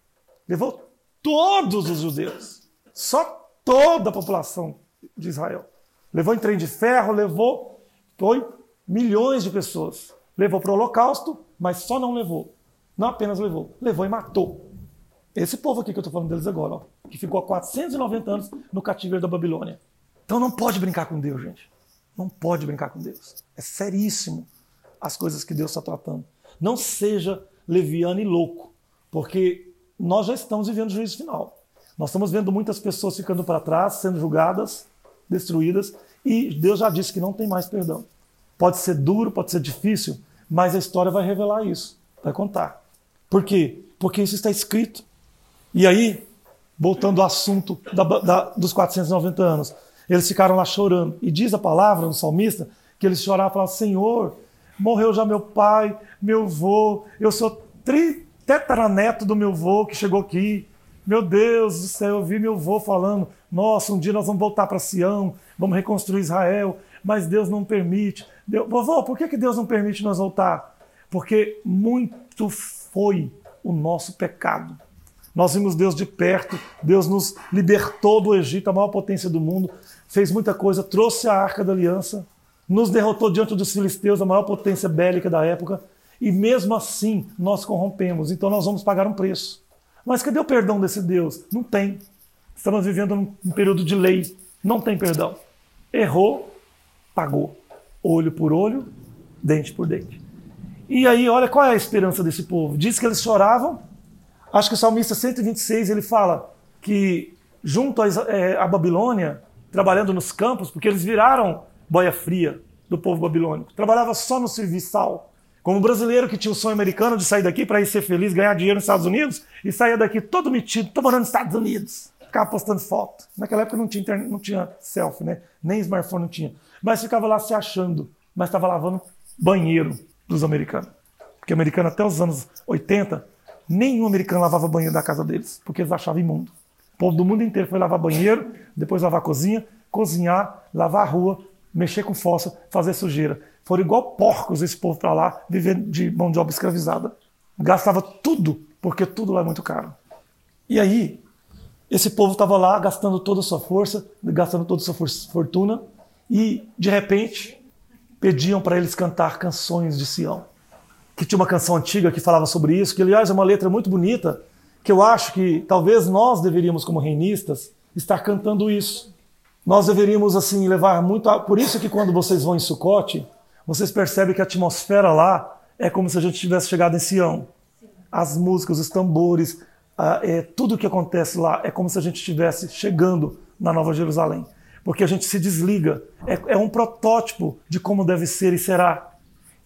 Levou todos os judeus. Só toda a população de Israel. Levou em trem de ferro, levou, foi milhões de pessoas. Levou para o Holocausto, mas só não levou. Não apenas levou, levou e matou esse povo aqui que eu estou falando deles agora, ó, que ficou há 490 anos no cativeiro da Babilônia. Então não pode brincar com Deus, gente. Não pode brincar com Deus. É seríssimo as coisas que Deus está tratando. Não seja leviano e louco, porque nós já estamos vivendo o juízo final. Nós estamos vendo muitas pessoas ficando para trás, sendo julgadas, destruídas, e Deus já disse que não tem mais perdão. Pode ser duro, pode ser difícil, mas a história vai revelar isso, vai contar. Por quê? Porque isso está escrito. E aí, voltando ao assunto da, da, dos 490 anos, eles ficaram lá chorando. E diz a palavra no salmista que eles choravam e falavam: Senhor, morreu já meu pai, meu vô, eu sou tri, tetraneto do meu vô que chegou aqui. Meu Deus do céu, eu vi meu vô falando: Nossa, um dia nós vamos voltar para Sião, vamos reconstruir Israel, mas Deus não permite. Deus, vovô, por que, que Deus não permite nós voltar? Porque muito foi o nosso pecado. Nós vimos Deus de perto, Deus nos libertou do Egito, a maior potência do mundo, fez muita coisa, trouxe a arca da aliança, nos derrotou diante dos filisteus, a maior potência bélica da época, e mesmo assim nós corrompemos, então nós vamos pagar um preço. Mas cadê o perdão desse Deus? Não tem. Estamos vivendo num período de lei, não tem perdão. Errou, pagou. Olho por olho, dente por dente. E aí, olha qual é a esperança desse povo. Diz que eles choravam, Acho que o salmista 126 ele fala que junto à, é, Babilônia trabalhando nos campos, porque eles viraram boia fria do povo babilônico. Trabalhava só no serviçal. Como brasileiro que tinha o sonho americano de sair daqui para ir ser feliz, ganhar dinheiro nos Estados Unidos, e saía daqui todo metido, tô morando nos Estados Unidos. Ficava postando foto. Naquela época não tinha, não tinha selfie, né? Nem smartphone não tinha. Mas ficava lá se achando, mas estava lavando banheiro dos americanos. Porque americano até os anos 80, nenhum americano lavava banheiro da casa deles, porque eles achavam imundo. O povo do mundo inteiro foi lavar banheiro, depois lavar cozinha, cozinhar, lavar a rua, mexer com fossa, fazer sujeira. Foram igual porcos esse povo para lá, viver de mão de obra escravizada. Gastava tudo, porque tudo lá é muito caro. E aí, esse povo estava lá gastando toda a sua força, gastando toda a sua fortuna, e de repente pediam para eles cantar canções de Sião. Que tinha uma canção antiga que falava sobre isso, que aliás é uma letra muito bonita, que eu acho que talvez nós deveríamos, como reinistas, estar cantando isso. Nós deveríamos assim levar muito. A... Por isso que quando vocês vão em Sucote, vocês percebem que a atmosfera lá é como se a gente tivesse chegado em Sião. As músicas, os tambores, é, tudo o que acontece lá é como se a gente estivesse chegando na Nova Jerusalém. Porque a gente se desliga. É, é um protótipo de como deve ser e será.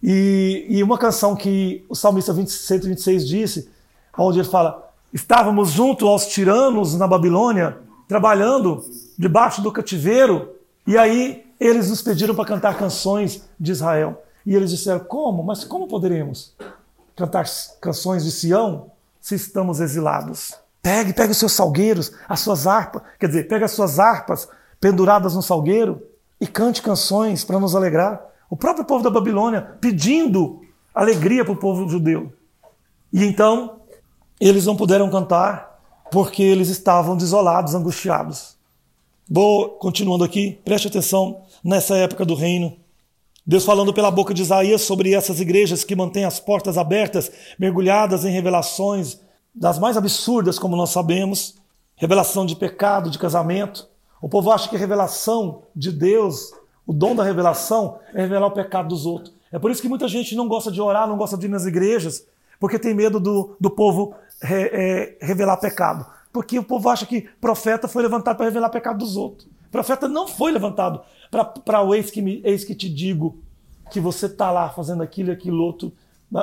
E, e uma canção que o salmista 20, 126 disse, onde ele fala: Estávamos junto aos tiranos na Babilônia, trabalhando debaixo do cativeiro, e aí eles nos pediram para cantar canções de Israel. E eles disseram: Como? Mas como poderemos cantar canções de Sião se estamos exilados? Pegue, pegue os seus salgueiros, as suas harpas, quer dizer, pegue as suas harpas penduradas no salgueiro e cante canções para nos alegrar. O próprio povo da Babilônia pedindo alegria para o povo judeu. E então eles não puderam cantar porque eles estavam desolados, angustiados. Vou continuando aqui, preste atenção nessa época do reino. Deus falando pela boca de Isaías sobre essas igrejas que mantêm as portas abertas, mergulhadas em revelações das mais absurdas, como nós sabemos, revelação de pecado, de casamento. O povo acha que a revelação de Deus, o dom da revelação, é revelar o pecado dos outros. É por isso que muita gente não gosta de orar, não gosta de ir nas igrejas, porque tem medo do, do povo re, é, revelar pecado. Porque o povo acha que profeta foi levantado para revelar pecado dos outros. Profeta não foi levantado para o eis que, me, eis que te digo que você está lá fazendo aquilo e aquilo outro.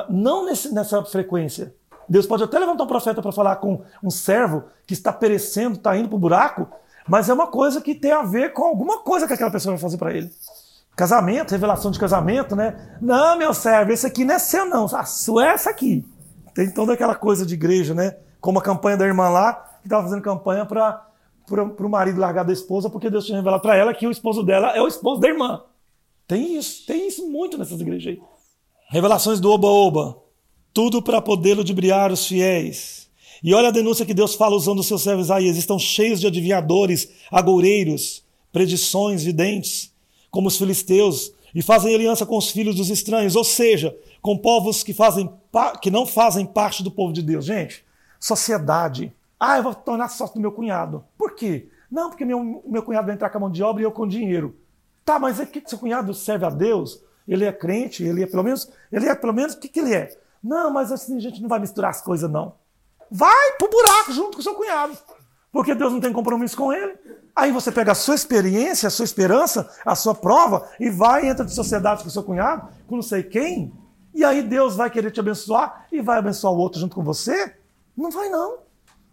Não nesse, nessa frequência. Deus pode até levantar um profeta para falar com um servo que está perecendo, está indo para o buraco, mas é uma coisa que tem a ver com alguma coisa que aquela pessoa vai fazer para ele. Casamento, revelação de casamento, né? Não, meu servo, esse aqui não é seu, não. A sua é essa aqui. Tem toda aquela coisa de igreja, né? Como a campanha da irmã lá, que estava fazendo campanha para o marido largar da esposa porque Deus tinha revelado para ela que o esposo dela é o esposo da irmã. Tem isso, tem isso muito nessas igrejas aí. Revelações do Oba-Oba. Tudo para poder ludibriar os fiéis. E olha a denúncia que Deus fala usando os seus servos aí. Estão cheios de adivinhadores, agoureiros, predições, videntes, como os filisteus, e fazem aliança com os filhos dos estranhos, ou seja, com povos que, fazem, que não fazem parte do povo de Deus. Gente, sociedade ah, eu vou tornar sócio do meu cunhado. Por quê? Não, porque meu, meu cunhado vai entrar com a mão de obra e eu com dinheiro. Tá, mas que, que seu cunhado serve a Deus? Ele é crente, ele é pelo menos. Ele é pelo menos o que, que ele é? Não, mas assim a gente não vai misturar as coisas, não. Vai pro buraco junto com seu cunhado. Porque Deus não tem compromisso com ele. Aí você pega a sua experiência, a sua esperança, a sua prova e vai entra de sociedade com seu cunhado, com não sei quem. E aí Deus vai querer te abençoar e vai abençoar o outro junto com você? Não vai, não.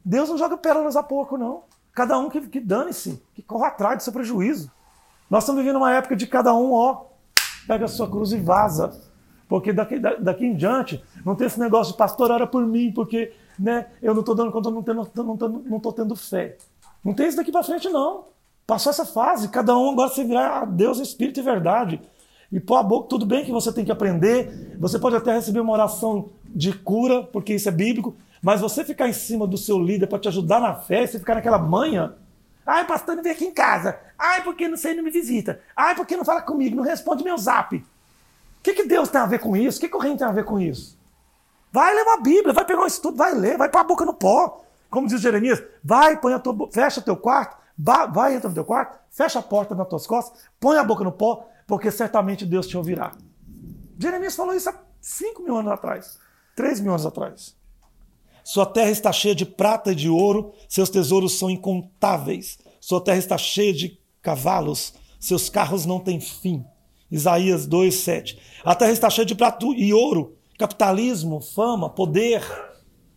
Deus não joga pérolas a pouco, não. Cada um que, que dane-se, que corra atrás do seu prejuízo. Nós estamos vivendo uma época de cada um, ó, pega a sua cruz e vaza. Porque daqui, daqui em diante não tem esse negócio de pastor, ora por mim, porque né, eu não estou dando conta, não estou não não tô tendo fé. Não tem isso daqui para frente, não. Passou essa fase, cada um agora se virar a Deus, Espírito e verdade. E pôr a boca, tudo bem que você tem que aprender, você pode até receber uma oração de cura, porque isso é bíblico, mas você ficar em cima do seu líder para te ajudar na fé, você ficar naquela manha. Ai, pastor, não vem aqui em casa. Ai, porque não sei, não me visita. Ai, porque não fala comigo, não responde meu zap. O que, que Deus tem a ver com isso? O que, que o reino tem a ver com isso? Vai ler uma Bíblia, vai pegar um estudo, vai ler, vai pôr a boca no pó. Como diz Jeremias, vai, põe a tua, fecha teu quarto, vai, entra no teu quarto, fecha a porta nas tuas costas, põe a boca no pó, porque certamente Deus te ouvirá. Jeremias falou isso há 5 mil anos atrás, 3 mil anos atrás. Sua terra está cheia de prata e de ouro, seus tesouros são incontáveis. Sua terra está cheia de cavalos, seus carros não têm fim. Isaías 2:7. A terra está cheia de prato e ouro, capitalismo, fama, poder.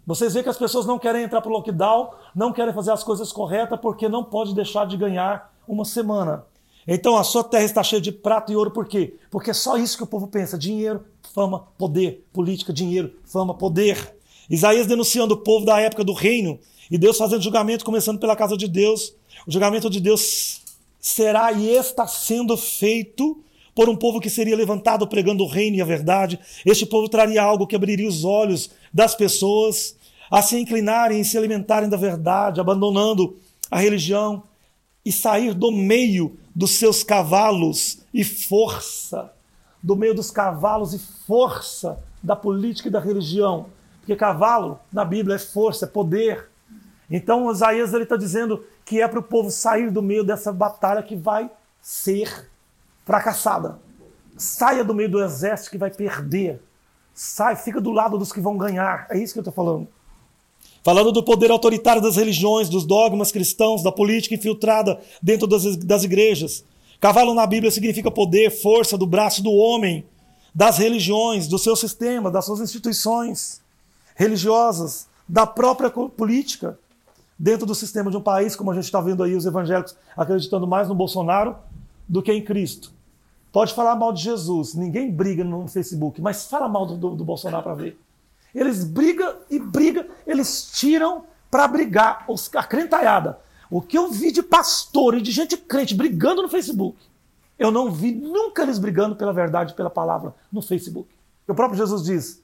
Vocês veem que as pessoas não querem entrar para o lockdown, não querem fazer as coisas corretas porque não pode deixar de ganhar uma semana. Então a sua terra está cheia de prata e ouro, por quê? Porque é só isso que o povo pensa: dinheiro, fama, poder, política, dinheiro, fama, poder. Isaías denunciando o povo da época do reino e Deus fazendo julgamento, começando pela casa de Deus. O julgamento de Deus será e está sendo feito por um povo que seria levantado pregando o reino e a verdade. Este povo traria algo que abriria os olhos das pessoas a se inclinarem e se alimentarem da verdade, abandonando a religião e sair do meio dos seus cavalos e força, do meio dos cavalos e força da política e da religião. Porque cavalo, na Bíblia, é força, é poder. Então, Isaías está dizendo que é para o povo sair do meio dessa batalha que vai ser fracassada. Saia do meio do exército que vai perder. Sai, fica do lado dos que vão ganhar. É isso que eu estou falando. Falando do poder autoritário das religiões, dos dogmas cristãos, da política infiltrada dentro das, das igrejas. Cavalo na Bíblia significa poder, força do braço do homem, das religiões, do seu sistema, das suas instituições religiosas, da própria política, dentro do sistema de um país, como a gente está vendo aí os evangélicos acreditando mais no Bolsonaro do que em Cristo. Pode falar mal de Jesus, ninguém briga no Facebook, mas fala mal do, do, do Bolsonaro para ver. Eles brigam e brigam, eles tiram para brigar, os, a crentaiada. O que eu vi de pastor e de gente crente brigando no Facebook, eu não vi nunca eles brigando pela verdade, pela palavra no Facebook. O próprio Jesus diz: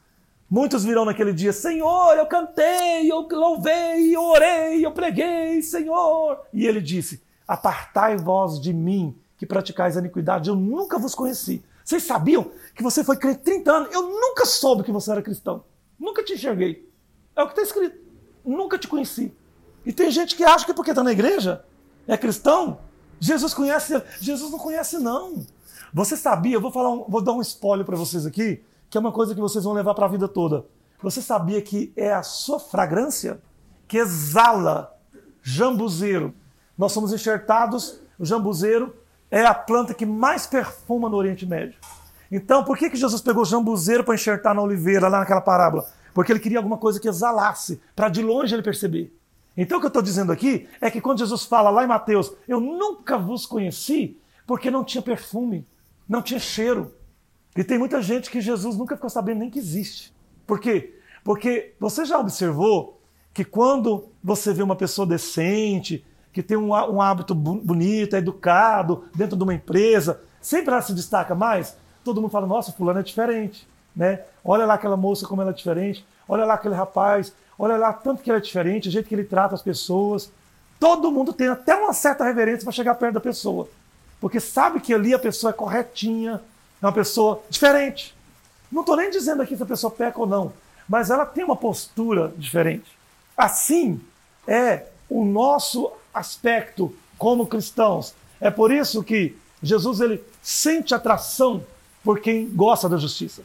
Muitos virão naquele dia, Senhor, eu cantei, eu louvei, eu orei, eu preguei, Senhor. E ele disse: Apartai vós de mim, que praticais a iniquidade, eu nunca vos conheci. Vocês sabiam que você foi crente 30 anos? Eu nunca soube que você era cristão. Nunca te enxerguei. É o que está escrito. Nunca te conheci. E tem gente que acha que porque está na igreja é cristão, Jesus conhece. Jesus não conhece, não. Você sabia, eu vou, falar um, vou dar um spoiler para vocês aqui, que é uma coisa que vocês vão levar para a vida toda. Você sabia que é a sua fragrância que exala jambuzeiro? Nós somos enxertados, o jambuzeiro é a planta que mais perfuma no Oriente Médio. Então, por que, que Jesus pegou jambuzeiro para enxertar na oliveira, lá naquela parábola? Porque ele queria alguma coisa que exalasse, para de longe ele perceber. Então, o que eu estou dizendo aqui é que quando Jesus fala lá em Mateus, eu nunca vos conheci, porque não tinha perfume, não tinha cheiro. E tem muita gente que Jesus nunca ficou sabendo nem que existe. Por quê? Porque você já observou que quando você vê uma pessoa decente, que tem um, um hábito bonito, é educado, dentro de uma empresa, sempre ela se destaca mais todo mundo fala, nossa, fulano é diferente, né? Olha lá aquela moça como ela é diferente, olha lá aquele rapaz, olha lá tanto que ele é diferente, o jeito que ele trata as pessoas. Todo mundo tem até uma certa reverência para chegar perto da pessoa, porque sabe que ali a pessoa é corretinha, é uma pessoa diferente. Não estou nem dizendo aqui se a pessoa peca ou não, mas ela tem uma postura diferente. Assim é o nosso aspecto como cristãos. É por isso que Jesus ele sente atração por quem gosta da justiça.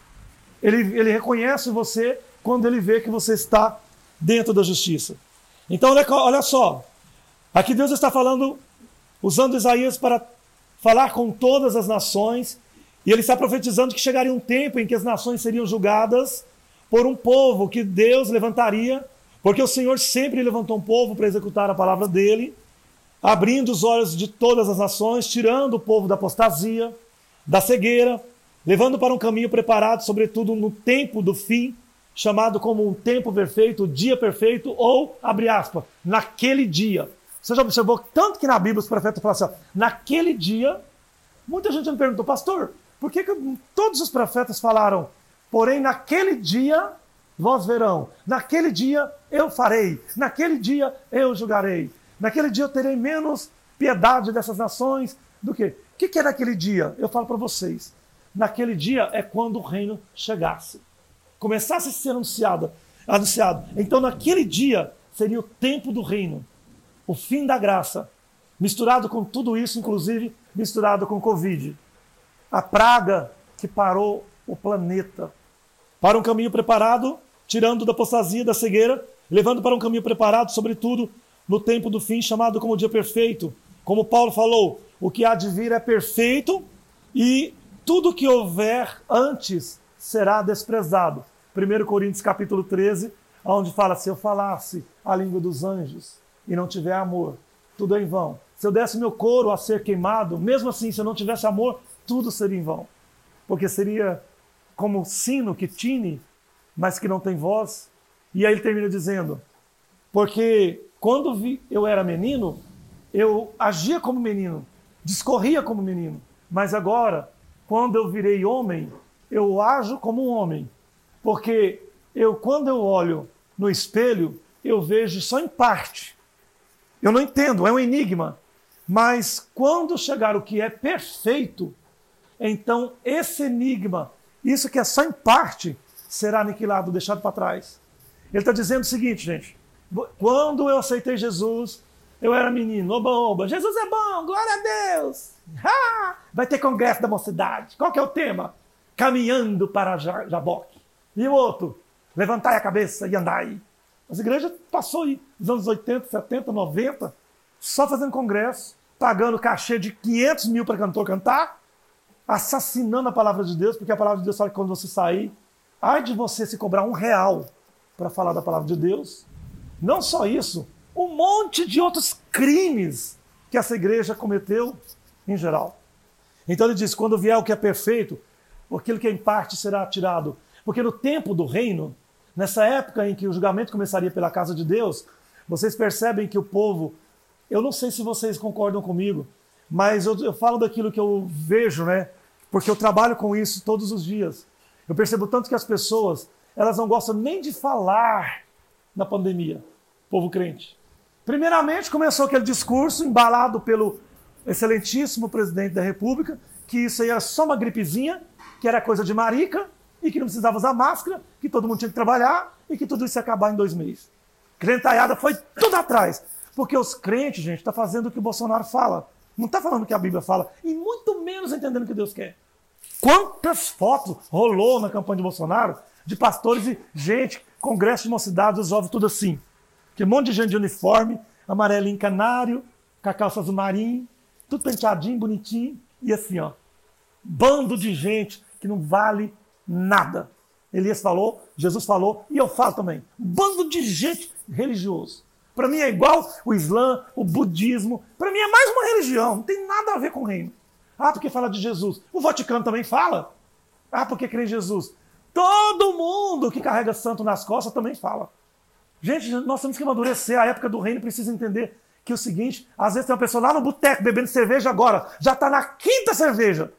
Ele, ele reconhece você quando ele vê que você está dentro da justiça. Então, olha, só. Aqui Deus está falando, usando Isaías para falar com todas as nações, e ele está profetizando que chegaria um tempo em que as nações seriam julgadas por um povo que Deus levantaria, porque o Senhor sempre levantou um povo para executar a palavra dele, abrindo os olhos de todas as nações, tirando o povo da apostasia, da cegueira, levando para um caminho preparado, sobretudo no tempo do fim, chamado como um tempo perfeito, o dia perfeito, ou, abre aspas, naquele dia. Você já observou tanto que na Bíblia os profetas falam assim, naquele dia, muita gente me perguntou, pastor, por que, que todos os profetas falaram, porém naquele dia vós verão, naquele dia eu farei, naquele dia eu julgarei, naquele dia eu terei menos piedade dessas nações do que. O que, que é naquele dia? Eu falo para vocês naquele dia é quando o reino chegasse. Começasse a ser anunciado, anunciado. Então, naquele dia, seria o tempo do reino, o fim da graça, misturado com tudo isso, inclusive misturado com Covid. A praga que parou o planeta. Para um caminho preparado, tirando da apostasia, da cegueira, levando para um caminho preparado, sobretudo no tempo do fim, chamado como dia perfeito. Como Paulo falou, o que há de vir é perfeito e tudo que houver antes será desprezado. 1 Coríntios capítulo 13, onde fala: se eu falasse a língua dos anjos e não tiver amor, tudo é em vão. Se eu desse meu couro a ser queimado, mesmo assim, se eu não tivesse amor, tudo seria em vão. Porque seria como sino que tine, mas que não tem voz. E aí ele termina dizendo: Porque quando vi, eu era menino, eu agia como menino, discorria como menino. Mas agora, quando eu virei homem, eu ajo como um homem. Porque eu, quando eu olho no espelho, eu vejo só em parte. Eu não entendo, é um enigma. Mas quando chegar o que é perfeito, então esse enigma, isso que é só em parte, será aniquilado, deixado para trás. Ele está dizendo o seguinte, gente. Quando eu aceitei Jesus, eu era menino, oba, oba. Jesus é bom, glória a Deus. Vai ter congresso da mocidade. Qual que é o tema? Caminhando para Jaboque. E o outro? Levantai a cabeça e andai. As igrejas passou aí, nos anos 80, 70, 90, só fazendo congresso, pagando cachê de 500 mil para cantor cantar, assassinando a palavra de Deus, porque a palavra de Deus fala que quando você sair, ai de você se cobrar um real para falar da palavra de Deus. Não só isso, um monte de outros crimes que essa igreja cometeu em geral. Então ele diz: quando vier o que é perfeito, aquilo que é em parte será tirado. Porque no tempo do reino, nessa época em que o julgamento começaria pela casa de Deus, vocês percebem que o povo, eu não sei se vocês concordam comigo, mas eu, eu falo daquilo que eu vejo, né? Porque eu trabalho com isso todos os dias. Eu percebo tanto que as pessoas, elas não gostam nem de falar na pandemia, povo crente. Primeiramente, começou aquele discurso embalado pelo excelentíssimo presidente da República, que isso aí era só uma gripezinha, que era coisa de marica, e que não precisava usar máscara, que todo mundo tinha que trabalhar, e que tudo isso ia acabar em dois meses. Crentaiada foi tudo atrás. Porque os crentes, gente, estão tá fazendo o que o Bolsonaro fala. Não está falando o que a Bíblia fala, e muito menos entendendo o que Deus quer. Quantas fotos rolou na campanha de Bolsonaro de pastores e gente, congresso de mocidade, os jovens, tudo assim. Que um monte de gente de uniforme, amarelinho canário, com a calça azul marinho, tudo penteadinho, bonitinho, e assim, ó. Bando de gente que não vale nada. Elias falou, Jesus falou, e eu falo também. Bando de gente religioso. Para mim é igual o Islã, o budismo. Para mim é mais uma religião, não tem nada a ver com o reino. Ah, porque fala de Jesus. O Vaticano também fala. Ah, porque crê em Jesus. Todo mundo que carrega santo nas costas também fala. Gente, nós temos que amadurecer. A época do reino precisa entender que é o seguinte: às vezes tem uma pessoa lá no boteco bebendo cerveja agora, já está na quinta cerveja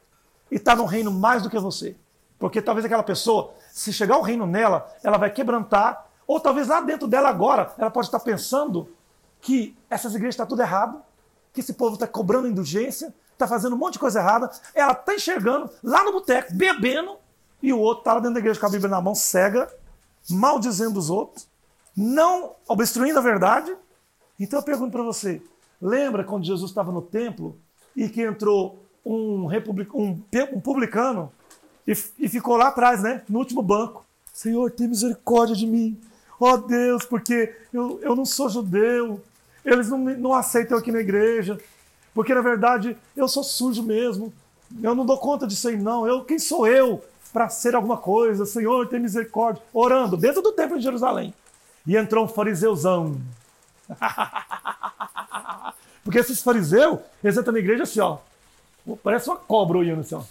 e está no reino mais do que você. Porque talvez aquela pessoa, se chegar o reino nela, ela vai quebrantar, ou talvez lá dentro dela agora, ela pode estar pensando que essas igrejas estão tá tudo errado, que esse povo está cobrando indulgência, está fazendo um monte de coisa errada. Ela está enxergando lá no boteco, bebendo, e o outro está lá dentro da igreja com a Bíblia na mão, cega, maldizendo os outros não obstruindo a verdade. Então eu pergunto para você: lembra quando Jesus estava no templo e que entrou um, republic, um, um publicano e, e, ficou lá atrás, né? No último banco. Senhor, tem misericórdia de mim. Ó oh, Deus, porque eu, eu não sou judeu. Eles não, não aceitam aqui na igreja. Porque na verdade eu sou sujo mesmo. Eu não dou conta disso aí, não. Eu, quem sou eu para ser alguma coisa? Senhor, tem misericórdia. Orando dentro do templo de Jerusalém. E entrou um fariseuzão. Porque esses fariseus, eles entram na igreja assim, ó. Parece uma cobra olhando assim, ó.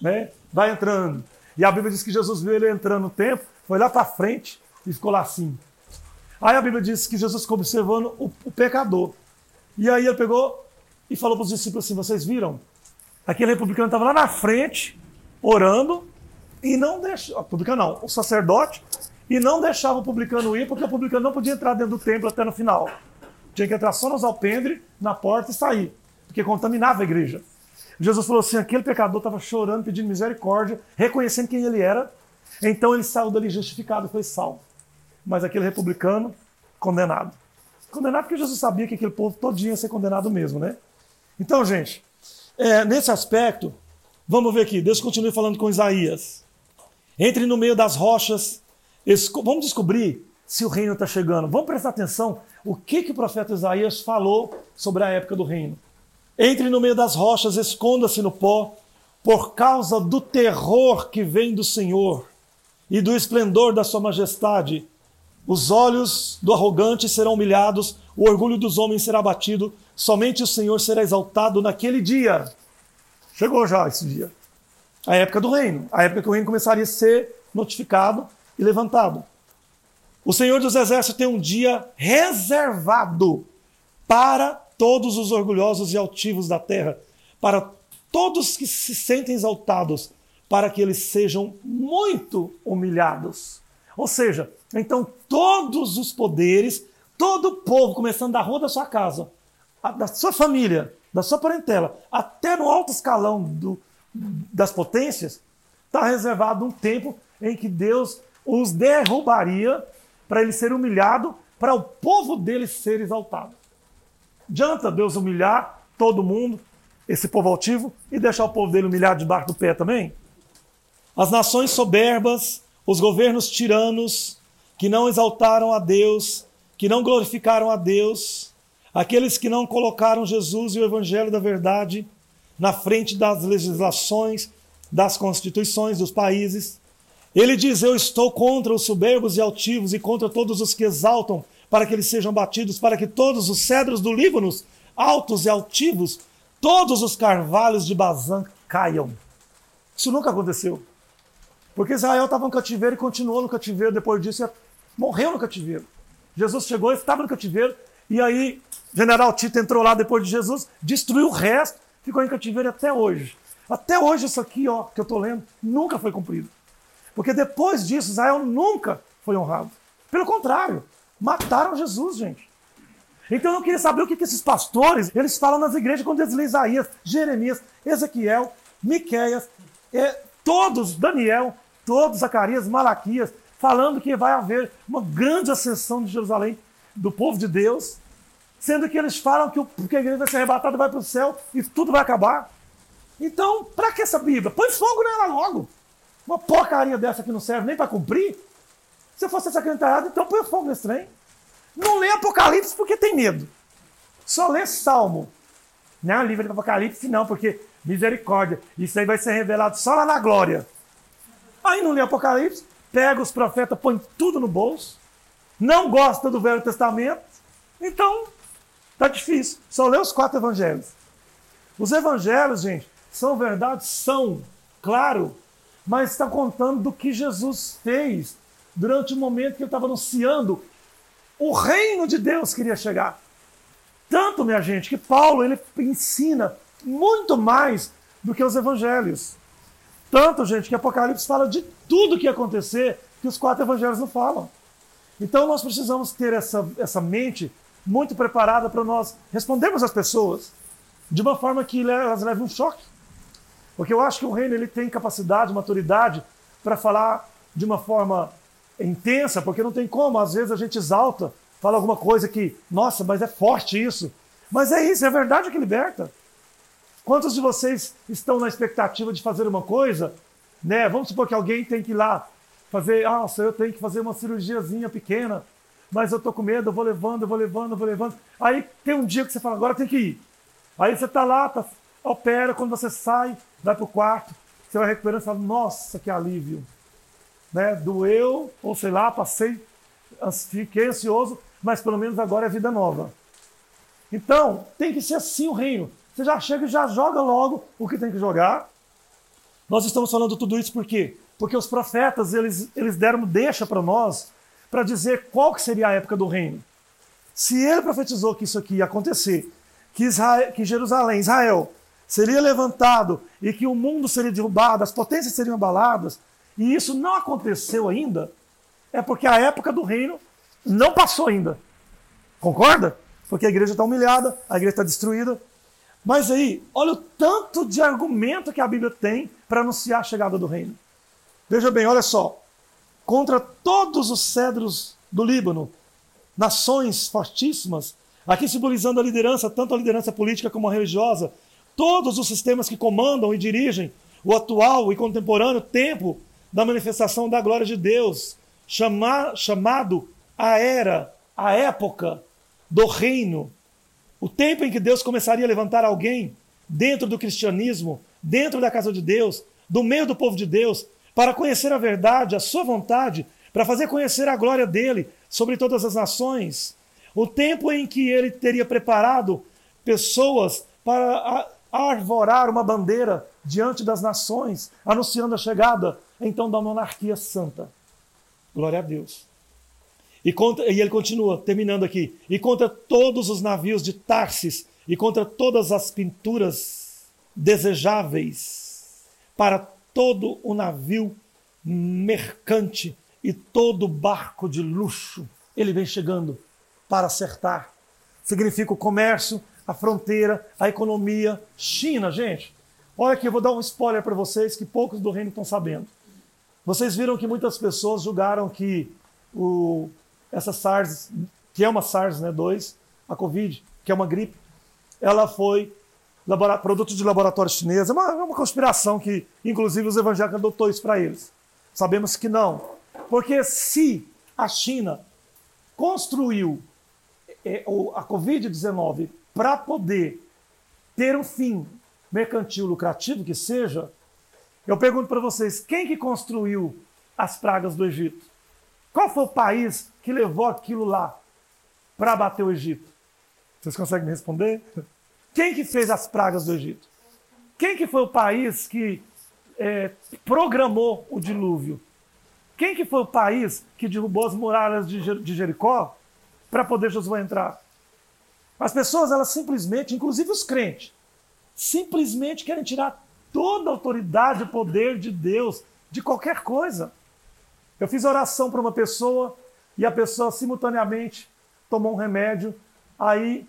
Né? Vai entrando. E a Bíblia diz que Jesus viu ele entrando no templo, foi lá para frente e ficou lá assim. Aí a Bíblia diz que Jesus ficou observando o, o pecador. E aí ele pegou e falou para os discípulos assim: Vocês viram? Aquele republicano estava lá na frente, orando, e não deixou. Publicano não, o sacerdote e não deixava o publicano ir, porque o publicano não podia entrar dentro do templo até no final. Tinha que entrar só nos alpendres, na porta e sair, porque contaminava a igreja. Jesus falou assim: aquele pecador estava chorando, pedindo misericórdia, reconhecendo quem ele era. Então ele saiu dali justificado foi salvo. Mas aquele republicano, condenado. Condenado porque Jesus sabia que aquele povo todinho ia ser condenado mesmo, né? Então, gente, é, nesse aspecto, vamos ver aqui. Deus continua falando com Isaías. Entre no meio das rochas Vamos descobrir se o reino está chegando. Vamos prestar atenção o que, que o profeta Isaías falou sobre a época do reino. Entre no meio das rochas, esconda-se no pó, por causa do terror que vem do Senhor e do esplendor da sua majestade. Os olhos do arrogante serão humilhados, o orgulho dos homens será abatido, somente o Senhor será exaltado naquele dia. Chegou já esse dia. A época do reino, a época que o reino começaria a ser notificado e levantado. O Senhor dos Exércitos tem um dia reservado para todos os orgulhosos e altivos da terra, para todos que se sentem exaltados, para que eles sejam muito humilhados. Ou seja, então todos os poderes, todo o povo, começando da rua da sua casa, da sua família, da sua parentela, até no alto escalão do, das potências, está reservado um tempo em que Deus os derrubaria para ele ser humilhado, para o povo dele ser exaltado. Adianta Deus humilhar todo mundo, esse povo altivo, e deixar o povo dele humilhado debaixo do pé também? As nações soberbas, os governos tiranos, que não exaltaram a Deus, que não glorificaram a Deus, aqueles que não colocaram Jesus e o Evangelho da Verdade na frente das legislações, das constituições dos países. Ele diz: Eu estou contra os soberbos e altivos e contra todos os que exaltam, para que eles sejam batidos, para que todos os cedros do Líbano, altos e altivos, todos os carvalhos de Bazã caiam. Isso nunca aconteceu. Porque Israel estava no cativeiro e continuou no cativeiro depois disso, morreu no cativeiro. Jesus chegou, estava no cativeiro, e aí General Tito entrou lá depois de Jesus, destruiu o resto, ficou em cativeiro até hoje. Até hoje isso aqui, ó, que eu estou lendo, nunca foi cumprido. Porque depois disso, Israel nunca foi honrado. Pelo contrário, mataram Jesus, gente. Então eu queria saber o que, que esses pastores, eles falam nas igrejas quando eles lêem Isaías, Jeremias, Ezequiel, Miqueias, é, todos, Daniel, todos, Zacarias, Malaquias, falando que vai haver uma grande ascensão de Jerusalém, do povo de Deus, sendo que eles falam que, o, que a igreja vai ser arrebatada, vai para o céu e tudo vai acabar. Então, para que essa Bíblia? Põe fogo nela logo. Uma porcaria dessa que não serve nem para cumprir. Se fosse secretariado, então põe fogo nesse trem. Não lê Apocalipse porque tem medo. Só lê Salmo. Não, livro do Apocalipse não, porque misericórdia. Isso aí vai ser revelado só lá na glória. Aí não lê Apocalipse, pega os profetas, põe tudo no bolso, não gosta do Velho Testamento, então tá difícil. Só lê os quatro evangelhos. Os evangelhos, gente, são verdades? São, claro, mas está contando do que Jesus fez durante o momento que ele estava anunciando o reino de Deus queria chegar. Tanto, minha gente, que Paulo ele ensina muito mais do que os evangelhos. Tanto, gente, que Apocalipse fala de tudo que ia acontecer que os quatro evangelhos não falam. Então nós precisamos ter essa, essa mente muito preparada para nós respondermos às pessoas de uma forma que elas levem um choque. Porque eu acho que o reino ele tem capacidade, maturidade para falar de uma forma intensa, porque não tem como, às vezes a gente exalta, fala alguma coisa que, nossa, mas é forte isso. Mas é isso, é a verdade que liberta. Quantos de vocês estão na expectativa de fazer uma coisa, né? Vamos supor que alguém tem que ir lá fazer, ah, eu tenho que fazer uma cirurgiazinha pequena, mas eu tô com medo, eu vou levando, eu vou levando, eu vou levando. Aí tem um dia que você fala, agora tem que ir. Aí você tá lá, tá, opera, quando você sai, vai pro quarto, você vai recuperando e fala, nossa, que alívio. Né? Doeu, ou sei lá, passei, fiquei ansioso, mas pelo menos agora é vida nova. Então, tem que ser assim o reino. Você já chega e já joga logo o que tem que jogar. Nós estamos falando tudo isso por quê? Porque os profetas, eles, eles deram deixa para nós para dizer qual que seria a época do reino. Se ele profetizou que isso aqui ia acontecer, que, Israel, que Jerusalém, Israel, seria levantado e que o mundo seria derrubado, as potências seriam abaladas, e isso não aconteceu ainda, é porque a época do reino não passou ainda. Concorda? Porque a igreja está humilhada, a igreja está destruída, mas aí, olha o tanto de argumento que a Bíblia tem para anunciar a chegada do reino. Veja bem, olha só. Contra todos os cedros do Líbano, nações fortíssimas, aqui simbolizando a liderança, tanto a liderança política como a religiosa, todos os sistemas que comandam e dirigem o atual e contemporâneo tempo da manifestação da glória de Deus, chama, chamado a era, a época do reino O tempo em que Deus começaria a levantar alguém dentro do cristianismo, dentro da casa de Deus, do meio do povo de Deus, para conhecer a verdade, a sua vontade, para fazer conhecer a glória dele sobre todas as nações. O tempo em que ele teria preparado pessoas para arvorar uma bandeira diante das nações, anunciando a chegada então da monarquia santa. Glória a Deus. E, contra, e ele continua, terminando aqui, e contra todos os navios de Tarsis, e contra todas as pinturas desejáveis, para todo o navio mercante e todo barco de luxo. Ele vem chegando para acertar. Significa o comércio, a fronteira, a economia. China, gente. Olha aqui, eu vou dar um spoiler para vocês que poucos do reino estão sabendo. Vocês viram que muitas pessoas julgaram que o, essa SARS, que é uma SARS, né, 2, a Covid, que é uma gripe, ela foi produto de laboratório chinês. É uma, é uma conspiração que, inclusive, os evangélicos adotou isso para eles. Sabemos que não. Porque se a China construiu é, a Covid-19 para poder ter um fim mercantil lucrativo que seja, eu pergunto para vocês, quem que construiu as pragas do Egito? Qual foi o país que levou aquilo lá para bater o Egito? Vocês conseguem me responder? Quem que fez as pragas do Egito? Quem que foi o país que é, programou o dilúvio? Quem que foi o país que derrubou as muralhas de Jericó para poder Josué entrar? As pessoas, elas simplesmente, inclusive os crentes, simplesmente querem tirar toda a autoridade e poder de Deus de qualquer coisa. Eu fiz oração para uma pessoa e a pessoa simultaneamente tomou um remédio. Aí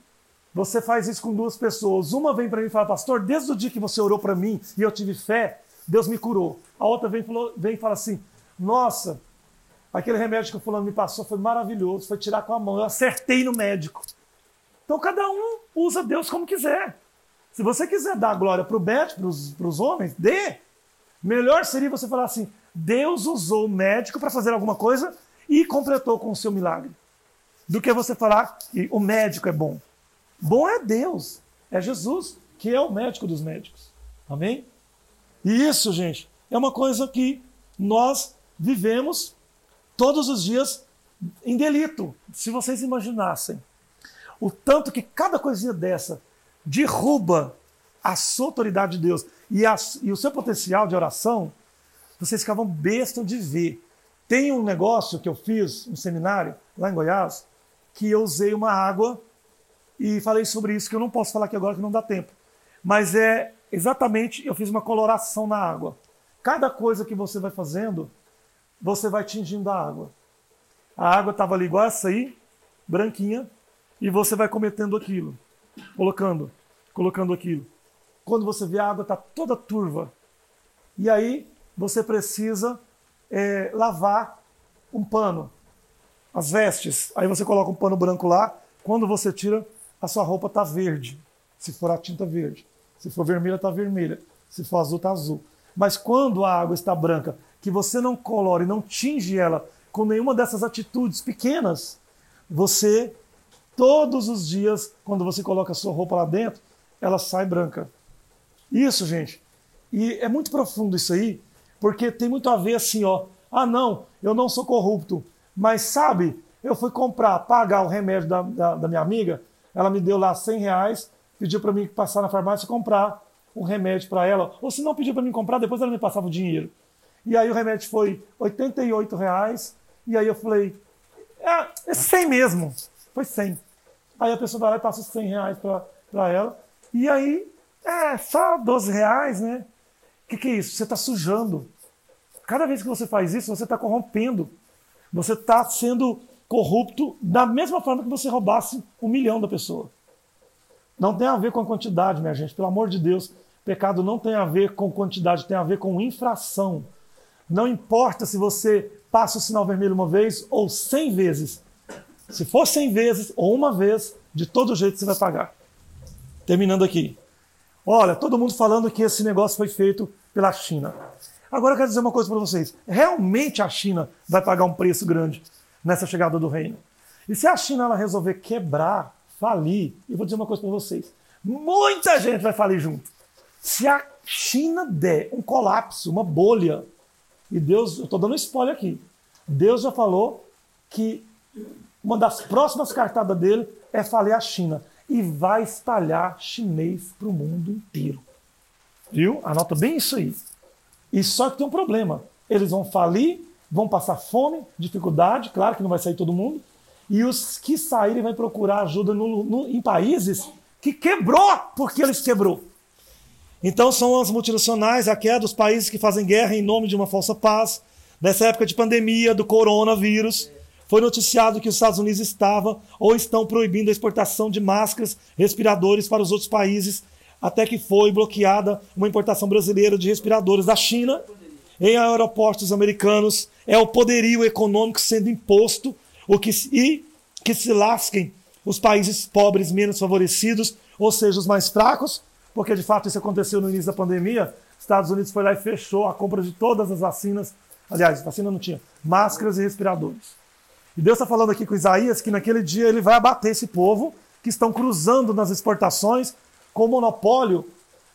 você faz isso com duas pessoas. Uma vem para mim e fala, pastor, desde o dia que você orou para mim e eu tive fé, Deus me curou. A outra vem, vem e fala assim, nossa, aquele remédio que o fulano me passou foi maravilhoso, foi tirar com a mão, eu acertei no médico. Então cada um usa Deus como quiser. Se você quiser dar glória para o médico, para os homens, dê. Melhor seria você falar assim: Deus usou o médico para fazer alguma coisa e completou com o seu milagre. Do que você falar que o médico é bom. Bom é Deus, é Jesus, que é o médico dos médicos. Amém? E isso, gente, é uma coisa que nós vivemos todos os dias em delito. Se vocês imaginassem o tanto que cada coisinha dessa derruba a sua autoridade de Deus e, a, e o seu potencial de oração, vocês ficavam bestos de ver. Tem um negócio que eu fiz, um seminário lá em Goiás, que eu usei uma água e falei sobre isso, que eu não posso falar aqui agora que não dá tempo. Mas é exatamente, eu fiz uma coloração na água. Cada coisa que você vai fazendo, você vai tingindo a água. A água estava ali igual essa aí, branquinha, e você vai cometendo aquilo, colocando, colocando aquilo. Quando você vê a água está toda turva, e aí você precisa é, lavar um pano, as vestes. Aí você coloca um pano branco lá. Quando você tira, a sua roupa está verde. Se for a tinta verde. Se for vermelha, está vermelha. Se for azul, está azul. Mas quando a água está branca, que você não colore, não tinge ela com nenhuma dessas atitudes pequenas, você Todos os dias, quando você coloca a sua roupa lá dentro, ela sai branca. Isso, gente. E é muito profundo isso aí, porque tem muito a ver assim, ó. Ah, não, eu não sou corrupto. Mas sabe, eu fui comprar, pagar o remédio da, da, da minha amiga, ela me deu lá 100 reais, pediu para mim passar na farmácia e comprar um remédio para ela. Ou se não pediu para mim comprar, depois ela me passava o dinheiro. E aí o remédio foi 88 reais. E aí eu falei, é, é 100 mesmo. Foi 100. Aí a pessoa vai lá e passa 100 reais para ela. E aí, é só 12 reais, né? O que, que é isso? Você está sujando. Cada vez que você faz isso, você está corrompendo. Você está sendo corrupto da mesma forma que você roubasse um milhão da pessoa. Não tem a ver com a quantidade, minha gente. Pelo amor de Deus, pecado não tem a ver com quantidade, tem a ver com infração. Não importa se você passa o sinal vermelho uma vez ou cem vezes, se for 100 vezes ou uma vez, de todo jeito você vai pagar. Terminando aqui. Olha, todo mundo falando que esse negócio foi feito pela China. Agora eu quero dizer uma coisa para vocês. Realmente a China vai pagar um preço grande nessa chegada do reino. E se a China ela resolver quebrar falir, eu vou dizer uma coisa para vocês: muita gente vai falir junto. Se a China der um colapso, uma bolha, e Deus, eu estou dando spoiler aqui, Deus já falou que uma das próximas cartadas dele é falir a China e vai espalhar chinês para o mundo inteiro. Viu? Anota bem isso aí. E só que tem um problema. Eles vão falir, vão passar fome, dificuldade, claro que não vai sair todo mundo, e os que saírem vão procurar ajuda no, no, em países que quebrou porque eles quebrou. Então são as multinacionais, a queda dos países que fazem guerra em nome de uma falsa paz. Nessa época de pandemia do coronavírus, foi noticiado que os Estados Unidos estavam ou estão proibindo a exportação de máscaras, respiradores para os outros países, até que foi bloqueada uma importação brasileira de respiradores da China em aeroportos americanos. É o poderio econômico sendo imposto o que, e que se lasquem os países pobres menos favorecidos, ou seja, os mais fracos, porque de fato isso aconteceu no início da pandemia. Estados Unidos foi lá e fechou a compra de todas as vacinas. Aliás, vacina não tinha, máscaras e respiradores. E Deus está falando aqui com Isaías que naquele dia ele vai abater esse povo que estão cruzando nas exportações com monopólio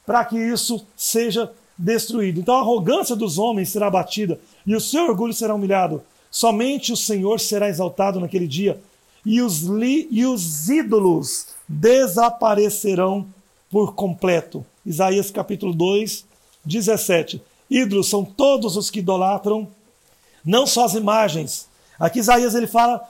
para que isso seja destruído. Então a arrogância dos homens será abatida e o seu orgulho será humilhado. Somente o Senhor será exaltado naquele dia e os, li, e os ídolos desaparecerão por completo. Isaías capítulo 2, 17. Ídolos são todos os que idolatram, não só as imagens. Aqui Isaías ele fala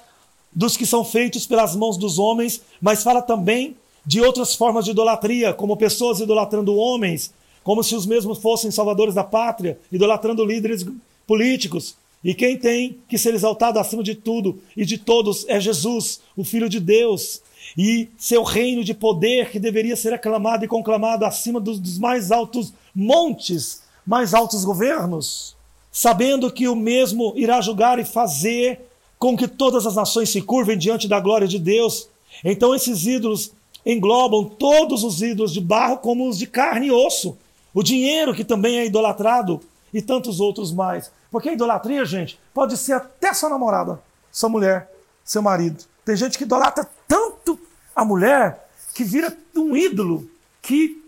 dos que são feitos pelas mãos dos homens, mas fala também de outras formas de idolatria, como pessoas idolatrando homens, como se os mesmos fossem salvadores da pátria, idolatrando líderes políticos. E quem tem que ser exaltado acima de tudo e de todos é Jesus, o Filho de Deus, e seu reino de poder que deveria ser aclamado e conclamado acima dos, dos mais altos montes, mais altos governos, sabendo que o mesmo irá julgar e fazer com que todas as nações se curvem diante da glória de Deus. Então esses ídolos englobam todos os ídolos de barro como os de carne e osso, o dinheiro que também é idolatrado e tantos outros mais. Porque a idolatria, gente, pode ser até sua namorada, sua mulher, seu marido. Tem gente que idolatra tanto a mulher que vira um ídolo que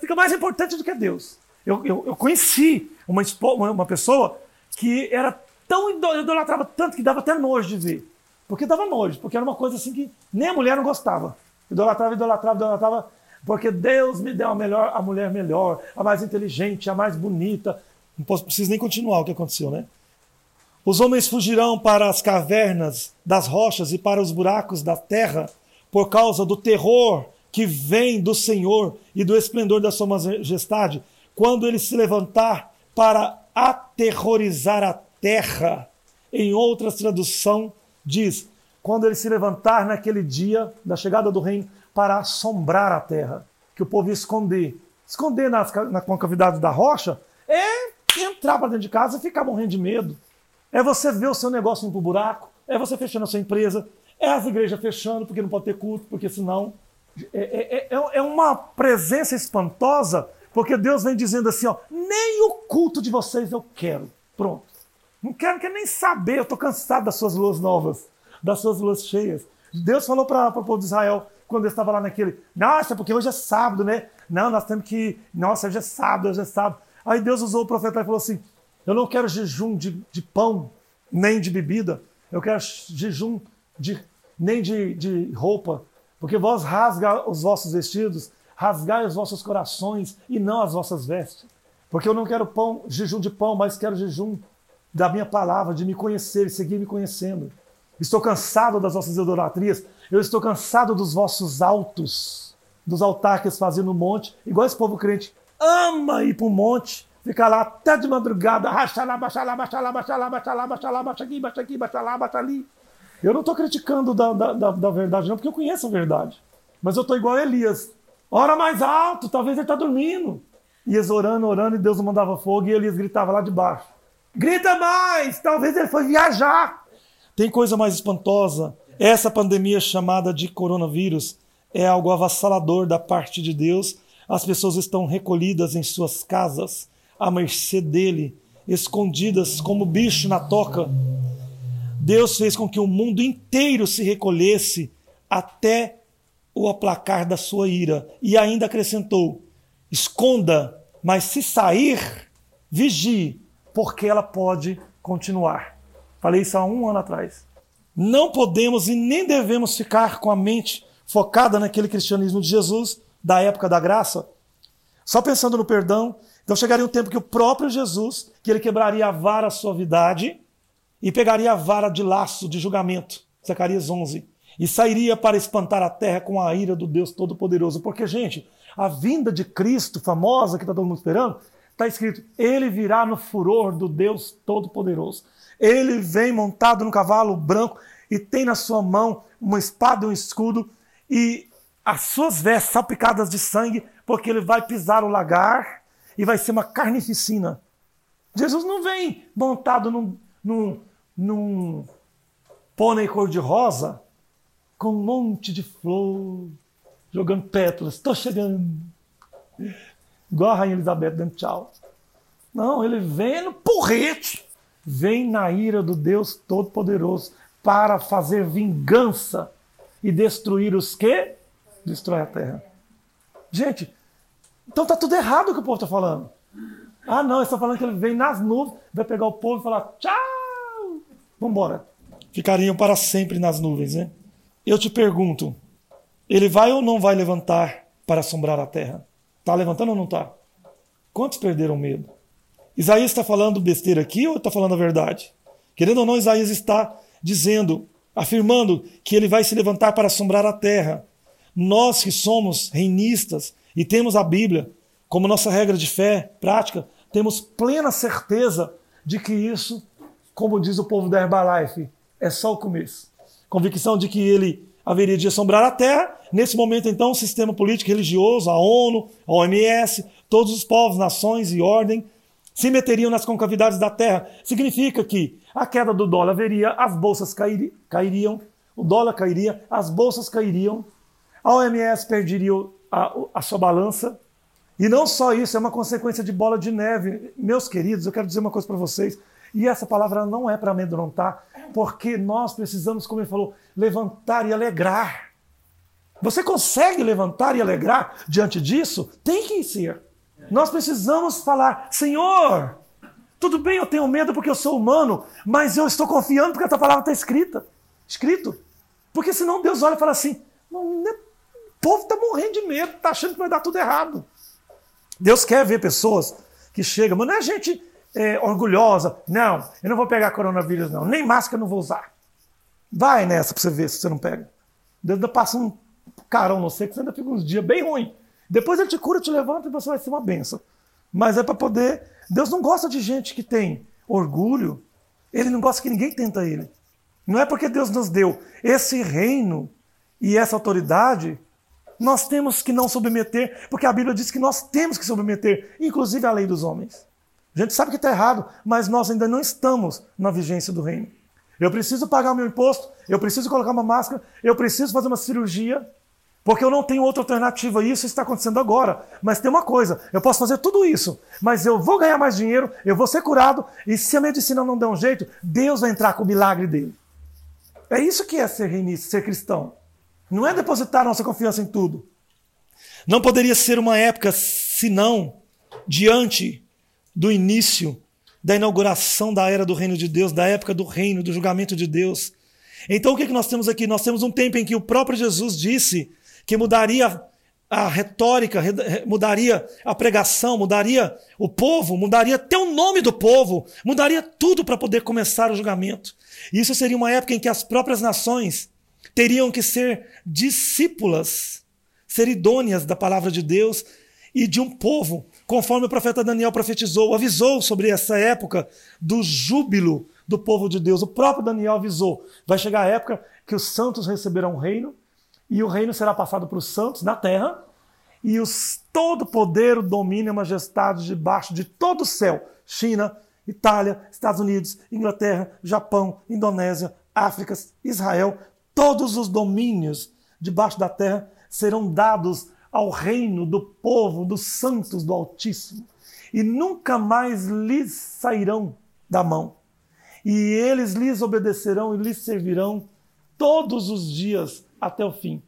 fica mais importante do que Deus. Eu, eu, eu conheci uma, uma pessoa que era tão idolatrava tanto que dava até nojo de ver. Porque dava nojo, porque era uma coisa assim que nem a mulher não gostava. Idolatrava, idolatrava, idolatrava, porque Deus me deu a melhor, a mulher melhor, a mais inteligente, a mais bonita. Não posso, preciso nem continuar o que aconteceu, né? Os homens fugirão para as cavernas das rochas e para os buracos da terra por causa do terror que vem do Senhor e do esplendor da sua majestade, quando ele se levantar para aterrorizar a terra. Em outra tradução, diz: quando ele se levantar naquele dia da chegada do reino para assombrar a terra, que o povo ia esconder. Esconder nas, na concavidade da rocha é entrar para dentro de casa e ficar morrendo de medo. É você ver o seu negócio indo para o buraco, é você fechando a sua empresa, é as igrejas fechando porque não pode ter culto, porque senão. É, é, é, é uma presença espantosa, porque Deus vem dizendo assim: ó, nem o culto de vocês eu quero. Pronto. Não quero, quero nem saber, eu estou cansado das suas luas novas das suas luas cheias. Deus falou para o povo de Israel quando ele estava lá naquele, nossa, porque hoje é sábado, né? Não, nós temos que, nossa, hoje é sábado, hoje é sábado. Aí Deus usou o profeta e falou assim: Eu não quero jejum de, de pão, nem de bebida, eu quero jejum de, nem de, de roupa, porque vós rasga os vossos vestidos, rasgai os vossos corações e não as vossas vestes. Porque eu não quero pão, jejum de pão, mas quero jejum da minha palavra, de me conhecer e seguir me conhecendo. Estou cansado das vossas idolatrias. Eu estou cansado dos vossos altos, dos altares fazendo no monte, igual esse povo crente ama ir para o monte, ficar lá até de madrugada, racha lá, baixa lá, baixa lá, baixa lá, baixa lá, baixa lá, baixa aqui, baixa aqui, baixa lá, baixa ali. Eu não estou criticando da, da, da, da, verdade, não, porque eu conheço a verdade. Mas eu estou igual a Elias. Ora mais alto, talvez ele está dormindo. Elias orando, orando, e Deus mandava fogo, e Elias gritava lá de baixo. Grita mais! Talvez ele foi viajar. Tem coisa mais espantosa? Essa pandemia chamada de coronavírus é algo avassalador da parte de Deus. As pessoas estão recolhidas em suas casas, à mercê dele, escondidas como bicho na toca. Deus fez com que o mundo inteiro se recolhesse até o aplacar da sua ira. E ainda acrescentou: esconda, mas se sair, vigie, porque ela pode continuar. Falei isso há um ano atrás. Não podemos e nem devemos ficar com a mente focada naquele cristianismo de Jesus da época da graça, só pensando no perdão. Então chegaria um tempo que o próprio Jesus, que ele quebraria a vara suavidade e pegaria a vara de laço de julgamento, Zacarias 11, e sairia para espantar a terra com a ira do Deus Todo-Poderoso. Porque, gente, a vinda de Cristo, famosa, que está todo mundo esperando, está escrito: Ele virá no furor do Deus Todo-Poderoso. Ele vem montado no cavalo branco e tem na sua mão uma espada e um escudo, e as suas vestes salpicadas de sangue, porque ele vai pisar o lagar e vai ser uma carnificina. Jesus não vem montado num, num, num pônei cor-de-rosa com um monte de flor, jogando pétalas. Estou chegando. Igual a Rainha Elizabeth dando tchau. Não, ele vem no porrete. Vem na ira do Deus Todo-Poderoso para fazer vingança e destruir os que? Destrói a terra. Gente, então tá tudo errado o que o povo está falando. Ah, não, estão falando que ele vem nas nuvens, vai pegar o povo e falar tchau, vambora. Ficariam para sempre nas nuvens, né? Eu te pergunto, ele vai ou não vai levantar para assombrar a terra? Está levantando ou não está? Quantos perderam medo? Isaías está falando besteira aqui ou está falando a verdade? Querendo ou não, Isaías está dizendo, afirmando que ele vai se levantar para assombrar a terra. Nós que somos reinistas e temos a Bíblia como nossa regra de fé prática, temos plena certeza de que isso, como diz o povo da Herbalife, é só o começo. Convicção de que ele haveria de assombrar a terra. Nesse momento, então, o sistema político religioso, a ONU, a OMS, todos os povos, nações e ordem se meteriam nas concavidades da terra. Significa que a queda do dólar haveria, as bolsas cairiam, o dólar cairia, as bolsas cairiam, a OMS perderia a, a sua balança. E não só isso, é uma consequência de bola de neve. Meus queridos, eu quero dizer uma coisa para vocês. E essa palavra não é para amedrontar, porque nós precisamos, como ele falou, levantar e alegrar. Você consegue levantar e alegrar diante disso? Tem que ser. Nós precisamos falar: Senhor, tudo bem, eu tenho medo porque eu sou humano, mas eu estou confiando porque a tua palavra está escrita. Escrito. Porque senão Deus olha e fala assim: o povo está morrendo de medo, está achando que vai dar tudo errado. Deus quer ver pessoas que chegam, mas não é gente é, orgulhosa. Não, eu não vou pegar coronavírus, não. Nem máscara eu não vou usar. Vai nessa para você ver se você não pega. Deus ainda passa um carão no que você ainda fica uns dias bem ruim. Depois ele te cura, te levanta e você vai ser uma benção. Mas é para poder. Deus não gosta de gente que tem orgulho. Ele não gosta que ninguém tenta ele. Não é porque Deus nos deu esse reino e essa autoridade, nós temos que não submeter, porque a Bíblia diz que nós temos que submeter, inclusive à lei dos homens. A gente sabe que está errado, mas nós ainda não estamos na vigência do reino. Eu preciso pagar o meu imposto, eu preciso colocar uma máscara, eu preciso fazer uma cirurgia, porque eu não tenho outra alternativa. Isso está acontecendo agora. Mas tem uma coisa: eu posso fazer tudo isso, mas eu vou ganhar mais dinheiro, eu vou ser curado, e se a medicina não der um jeito, Deus vai entrar com o milagre dele. É isso que é ser reinista, ser cristão. Não é depositar nossa confiança em tudo. Não poderia ser uma época, senão, diante do início da inauguração da era do reino de Deus, da época do reino, do julgamento de Deus. Então o que, que nós temos aqui? Nós temos um tempo em que o próprio Jesus disse que mudaria a retórica, mudaria a pregação, mudaria o povo, mudaria até o nome do povo, mudaria tudo para poder começar o julgamento. Isso seria uma época em que as próprias nações teriam que ser discípulas, ser idôneas da palavra de Deus e de um povo conforme o profeta Daniel profetizou, avisou sobre essa época do júbilo do povo de Deus. O próprio Daniel avisou: vai chegar a época que os santos receberão o reino, e o reino será passado para os santos na terra, e os, todo o poder, o domínio e a majestade debaixo de todo o céu China, Itália, Estados Unidos, Inglaterra, Japão, Indonésia, África, Israel todos os domínios debaixo da terra serão dados ao reino do povo, dos santos do Altíssimo, e nunca mais lhes sairão da mão. E eles lhes obedecerão e lhes servirão todos os dias até o fim.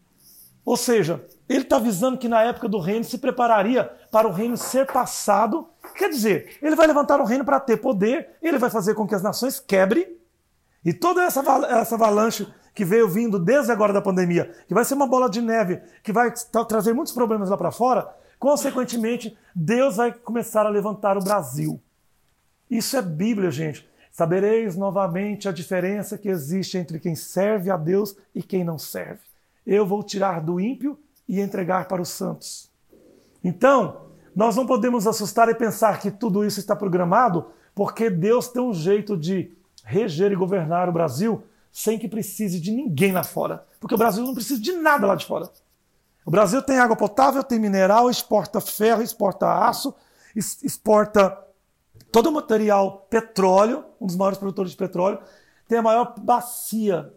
Ou seja, ele está avisando que na época do reino se prepararia para o reino ser passado. Quer dizer, ele vai levantar o reino para ter poder, ele vai fazer com que as nações quebrem, e toda essa, essa avalanche que veio vindo desde agora da pandemia, que vai ser uma bola de neve, que vai trazer muitos problemas lá para fora, consequentemente, Deus vai começar a levantar o Brasil. Isso é Bíblia, gente. Sabereis novamente a diferença que existe entre quem serve a Deus e quem não serve. Eu vou tirar do ímpio e entregar para os santos. Então, nós não podemos assustar e pensar que tudo isso está programado, porque Deus tem um jeito de reger e governar o Brasil sem que precise de ninguém lá fora. Porque o Brasil não precisa de nada lá de fora. O Brasil tem água potável, tem mineral, exporta ferro, exporta aço, exporta todo o material petróleo, um dos maiores produtores de petróleo, tem a maior bacia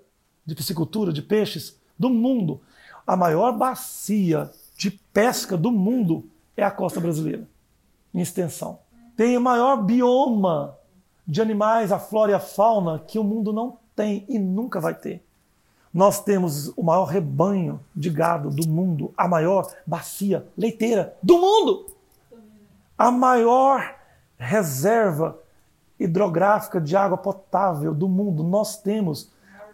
de piscicultura, de peixes do mundo. A maior bacia de pesca do mundo é a costa brasileira, em extensão. Tem o maior bioma de animais, a flora e a fauna, que o mundo não tem e nunca vai ter. Nós temos o maior rebanho de gado do mundo, a maior bacia leiteira do mundo, a maior reserva hidrográfica de água potável do mundo. Nós temos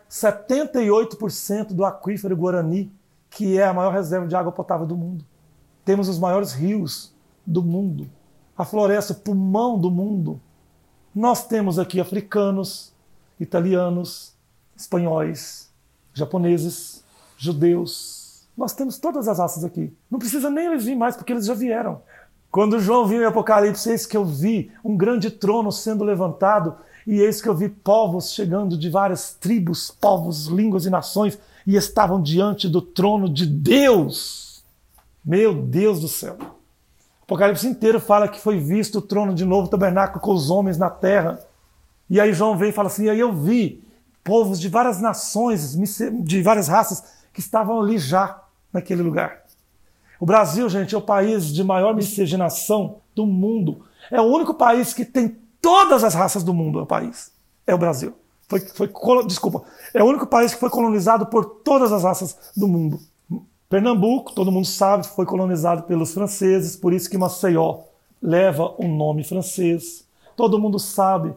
78% do aquífero Guarani, que é a maior reserva de água potável do mundo. Temos os maiores rios do mundo, a floresta pulmão do mundo. Nós temos aqui africanos, italianos, espanhóis, japoneses, judeus. Nós temos todas as raças aqui. Não precisa nem eles vir mais, porque eles já vieram. Quando João viu em Apocalipse, eis que eu vi um grande trono sendo levantado, e eis que eu vi povos chegando de várias tribos, povos, línguas e nações, e estavam diante do trono de Deus. Meu Deus do céu. O Apocalipse inteiro fala que foi visto o trono de novo, o tabernáculo com os homens na terra. E aí João vem e fala assim: e aí eu vi povos de várias nações, de várias raças, que estavam ali já, naquele lugar. O Brasil, gente, é o país de maior miscigenação do mundo. É o único país que tem todas as raças do mundo. É o país. É o Brasil. Foi, foi, desculpa. É o único país que foi colonizado por todas as raças do mundo. Pernambuco, todo mundo sabe, foi colonizado pelos franceses, por isso que Maceió leva o um nome francês. Todo mundo sabe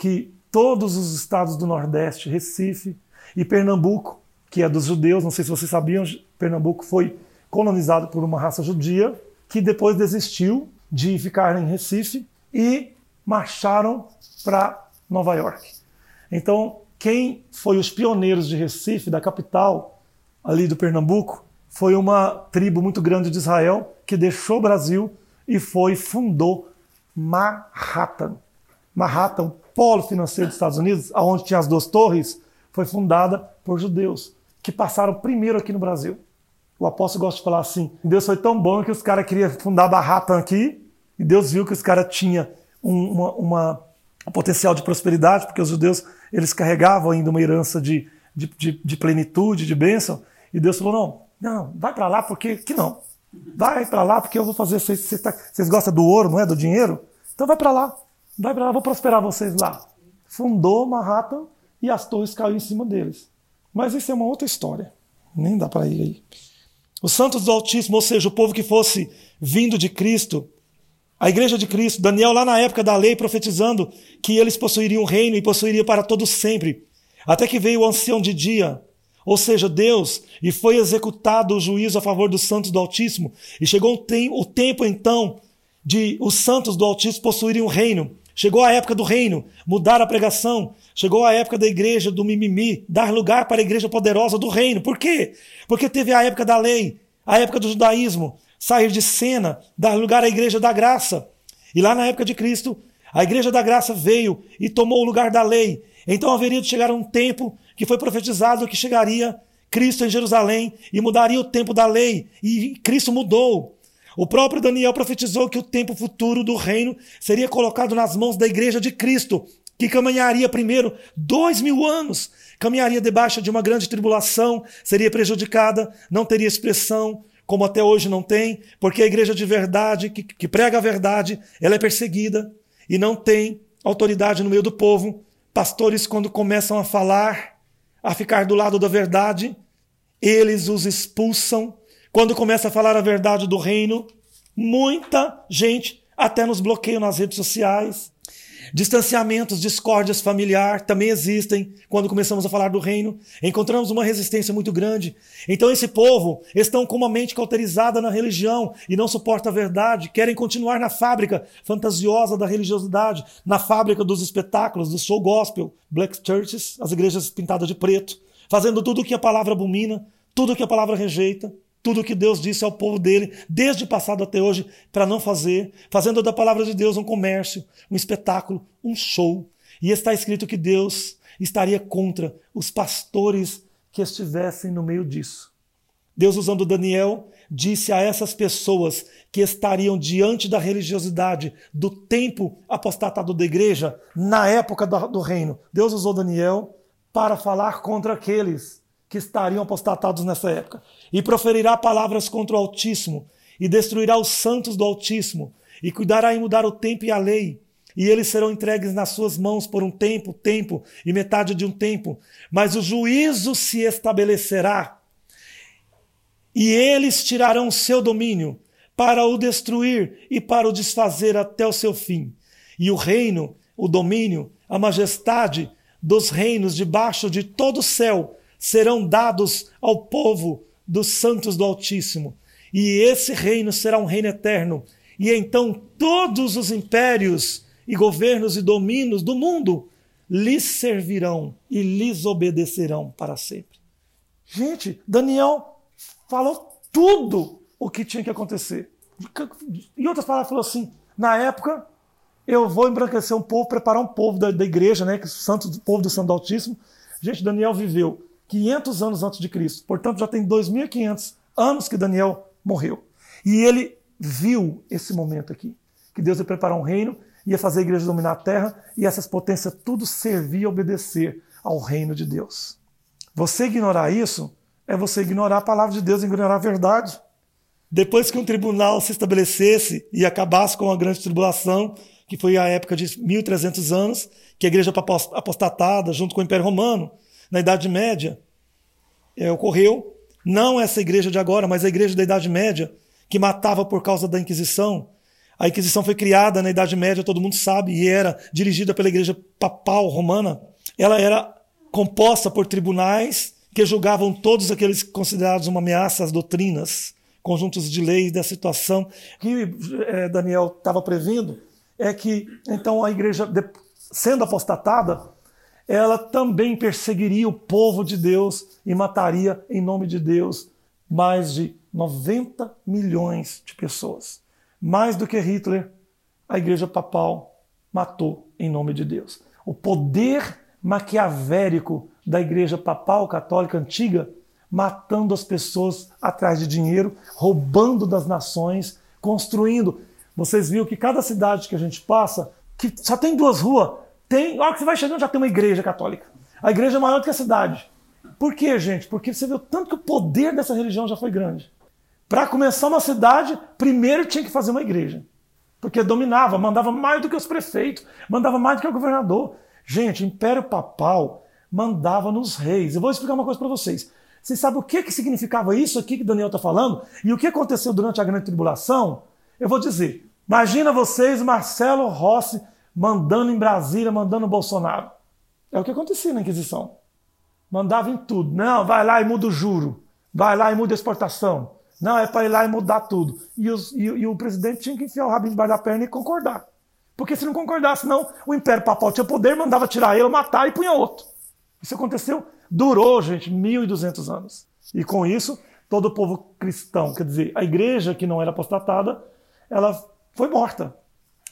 que todos os estados do Nordeste, Recife e Pernambuco, que é dos judeus, não sei se vocês sabiam, Pernambuco foi colonizado por uma raça judia que depois desistiu de ficar em Recife e marcharam para Nova York. Então, quem foi os pioneiros de Recife, da capital ali do Pernambuco, foi uma tribo muito grande de Israel que deixou o Brasil e foi fundou Manhattan. Manhattan, polo financeiro dos Estados Unidos, onde tinha as duas torres, foi fundada por judeus que passaram primeiro aqui no Brasil. O apóstolo gosta de falar assim: Deus foi tão bom que os caras queriam fundar Barratan aqui, e Deus viu que os caras tinham um, uma, uma, um potencial de prosperidade, porque os judeus eles carregavam ainda uma herança de, de, de, de plenitude, de bênção, e Deus falou: não, não, vai para lá porque que não. Vai para lá porque eu vou fazer. Vocês, tá, vocês gostam do ouro, não é? Do dinheiro? Então vai para lá. Vai para lá, vou prosperar vocês lá. Fundou Manhattan e as torres caíram em cima deles. Mas isso é uma outra história. Nem dá para ir aí. Os santos do Altíssimo, ou seja, o povo que fosse vindo de Cristo, a igreja de Cristo, Daniel lá na época da lei profetizando que eles possuiriam o reino e possuiriam para todos sempre. Até que veio o ancião de dia, ou seja, Deus, e foi executado o juízo a favor dos santos do Altíssimo. E chegou o tempo então de os santos do Altíssimo possuírem o reino. Chegou a época do reino, mudar a pregação. Chegou a época da igreja do mimimi, dar lugar para a igreja poderosa do reino. Por quê? Porque teve a época da lei, a época do judaísmo, sair de cena, dar lugar à igreja da graça. E lá na época de Cristo, a igreja da graça veio e tomou o lugar da lei. Então haveria de chegar um tempo que foi profetizado que chegaria Cristo em Jerusalém e mudaria o tempo da lei. E Cristo mudou. O próprio Daniel profetizou que o tempo futuro do reino seria colocado nas mãos da igreja de Cristo, que caminharia primeiro dois mil anos, caminharia debaixo de uma grande tribulação, seria prejudicada, não teria expressão, como até hoje não tem, porque a igreja de verdade, que, que prega a verdade, ela é perseguida e não tem autoridade no meio do povo. Pastores, quando começam a falar, a ficar do lado da verdade, eles os expulsam Quando começa a falar a verdade do reino, muita gente até nos bloqueia nas redes sociais, Distanciamentos, discórdias familiar também existem quando começamos a falar do reino. Encontramos uma resistência muito grande. Então esse povo estão com uma mente cauterizada na religião e não suporta a verdade, querem continuar na fábrica fantasiosa da religiosidade, na fábrica dos espetáculos, do show gospel, black churches, as igrejas pintadas de preto, fazendo tudo o que a palavra abomina, tudo o que a palavra rejeita tudo o que Deus disse ao povo dele, desde o passado até hoje, para não fazer, fazendo da palavra de Deus um comércio, um espetáculo, um show. E está escrito que Deus estaria contra os pastores que estivessem no meio disso. Deus, usando Daniel, disse a essas pessoas que estariam diante da religiosidade do tempo apostatado da igreja, na época do reino. Deus usou Daniel para falar contra aqueles que estariam apostatados nessa época. E proferirá palavras contra o Altíssimo, e destruirá os santos do Altíssimo, e cuidará em mudar o tempo e a lei. E eles serão entregues nas suas mãos por um tempo, tempo e metade de um tempo. Mas o juízo se estabelecerá, e eles tirarão seu domínio para o destruir e para o desfazer até o seu fim. E o reino, o domínio, a majestade dos reinos debaixo de todo o céu serão dados ao povo dos santos do Altíssimo. E esse reino será um reino eterno. E então todos os impérios e governos e domínios do mundo lhes servirão e lhes obedecerão para sempre. Gente, Daniel falou tudo o que tinha que acontecer. Em outras palavras, falou assim: na época, eu vou embranquecer um povo, preparar um povo da, da igreja, né, que é santo, povo do Santo Altíssimo. Gente, Daniel viveu 500 anos antes de Cristo. Portanto, já tem 2.500 anos que Daniel morreu. E ele viu esse momento aqui, que Deus ia preparar um reino, ia fazer a igreja dominar a terra e essas potências tudo servir e obedecer ao reino de Deus. Você ignorar isso é você ignorar a palavra de Deus, ignorar a verdade. Depois que um tribunal se estabelecesse e acabasse com a grande tribulação, que foi a época de 1300 anos, que a igreja apostatada junto com o Império Romano, na Idade Média é, ocorreu, não essa igreja de agora, mas a igreja da Idade Média, que matava por causa da Inquisição. A Inquisição foi criada na Idade Média, todo mundo sabe, e era dirigida pela igreja papal romana. Ela era composta por tribunais que julgavam todos aqueles considerados uma ameaça às doutrinas, conjuntos de leis da situação. Que é, Daniel estava prevendo é que, então, a igreja, sendo apostatada, ela também perseguiria o povo de Deus e mataria em nome de Deus mais de 90 milhões de pessoas. Mais do que Hitler, a igreja papal matou em nome de Deus. O poder maquiavélico da igreja papal católica antiga, matando as pessoas atrás de dinheiro, roubando das nações, construindo. Vocês viram que cada cidade que a gente passa, que só tem duas ruas, tem, a hora que você vai chegando já tem uma igreja católica. A igreja é maior do que a cidade. Por quê, gente? Porque você viu tanto que o poder dessa religião já foi grande. Para começar uma cidade, primeiro tinha que fazer uma igreja. Porque dominava, mandava mais do que os prefeitos, mandava mais do que o governador. Gente, Império Papal mandava nos reis. Eu vou explicar uma coisa para vocês. Vocês sabem o que, que significava isso aqui que Daniel está falando? E o que aconteceu durante a Grande Tribulação? Eu vou dizer. Imagina vocês, Marcelo Rossi, mandando em Brasília, mandando Bolsonaro. É o que acontecia na Inquisição. Mandava em tudo. Não, vai lá e muda o juro. Vai lá e muda a exportação. Não, é para ir lá e mudar tudo. E, os, e, e, o presidente tinha que enfiar o rabinho debaixo da perna e concordar. Porque se não concordasse, não, o Império Papal tinha poder, mandava tirar ele, matar e punha outro. Isso aconteceu, durou, gente, 1.200 anos. E com isso, todo o povo cristão, quer dizer, a igreja que não era apostatada, ela foi morta.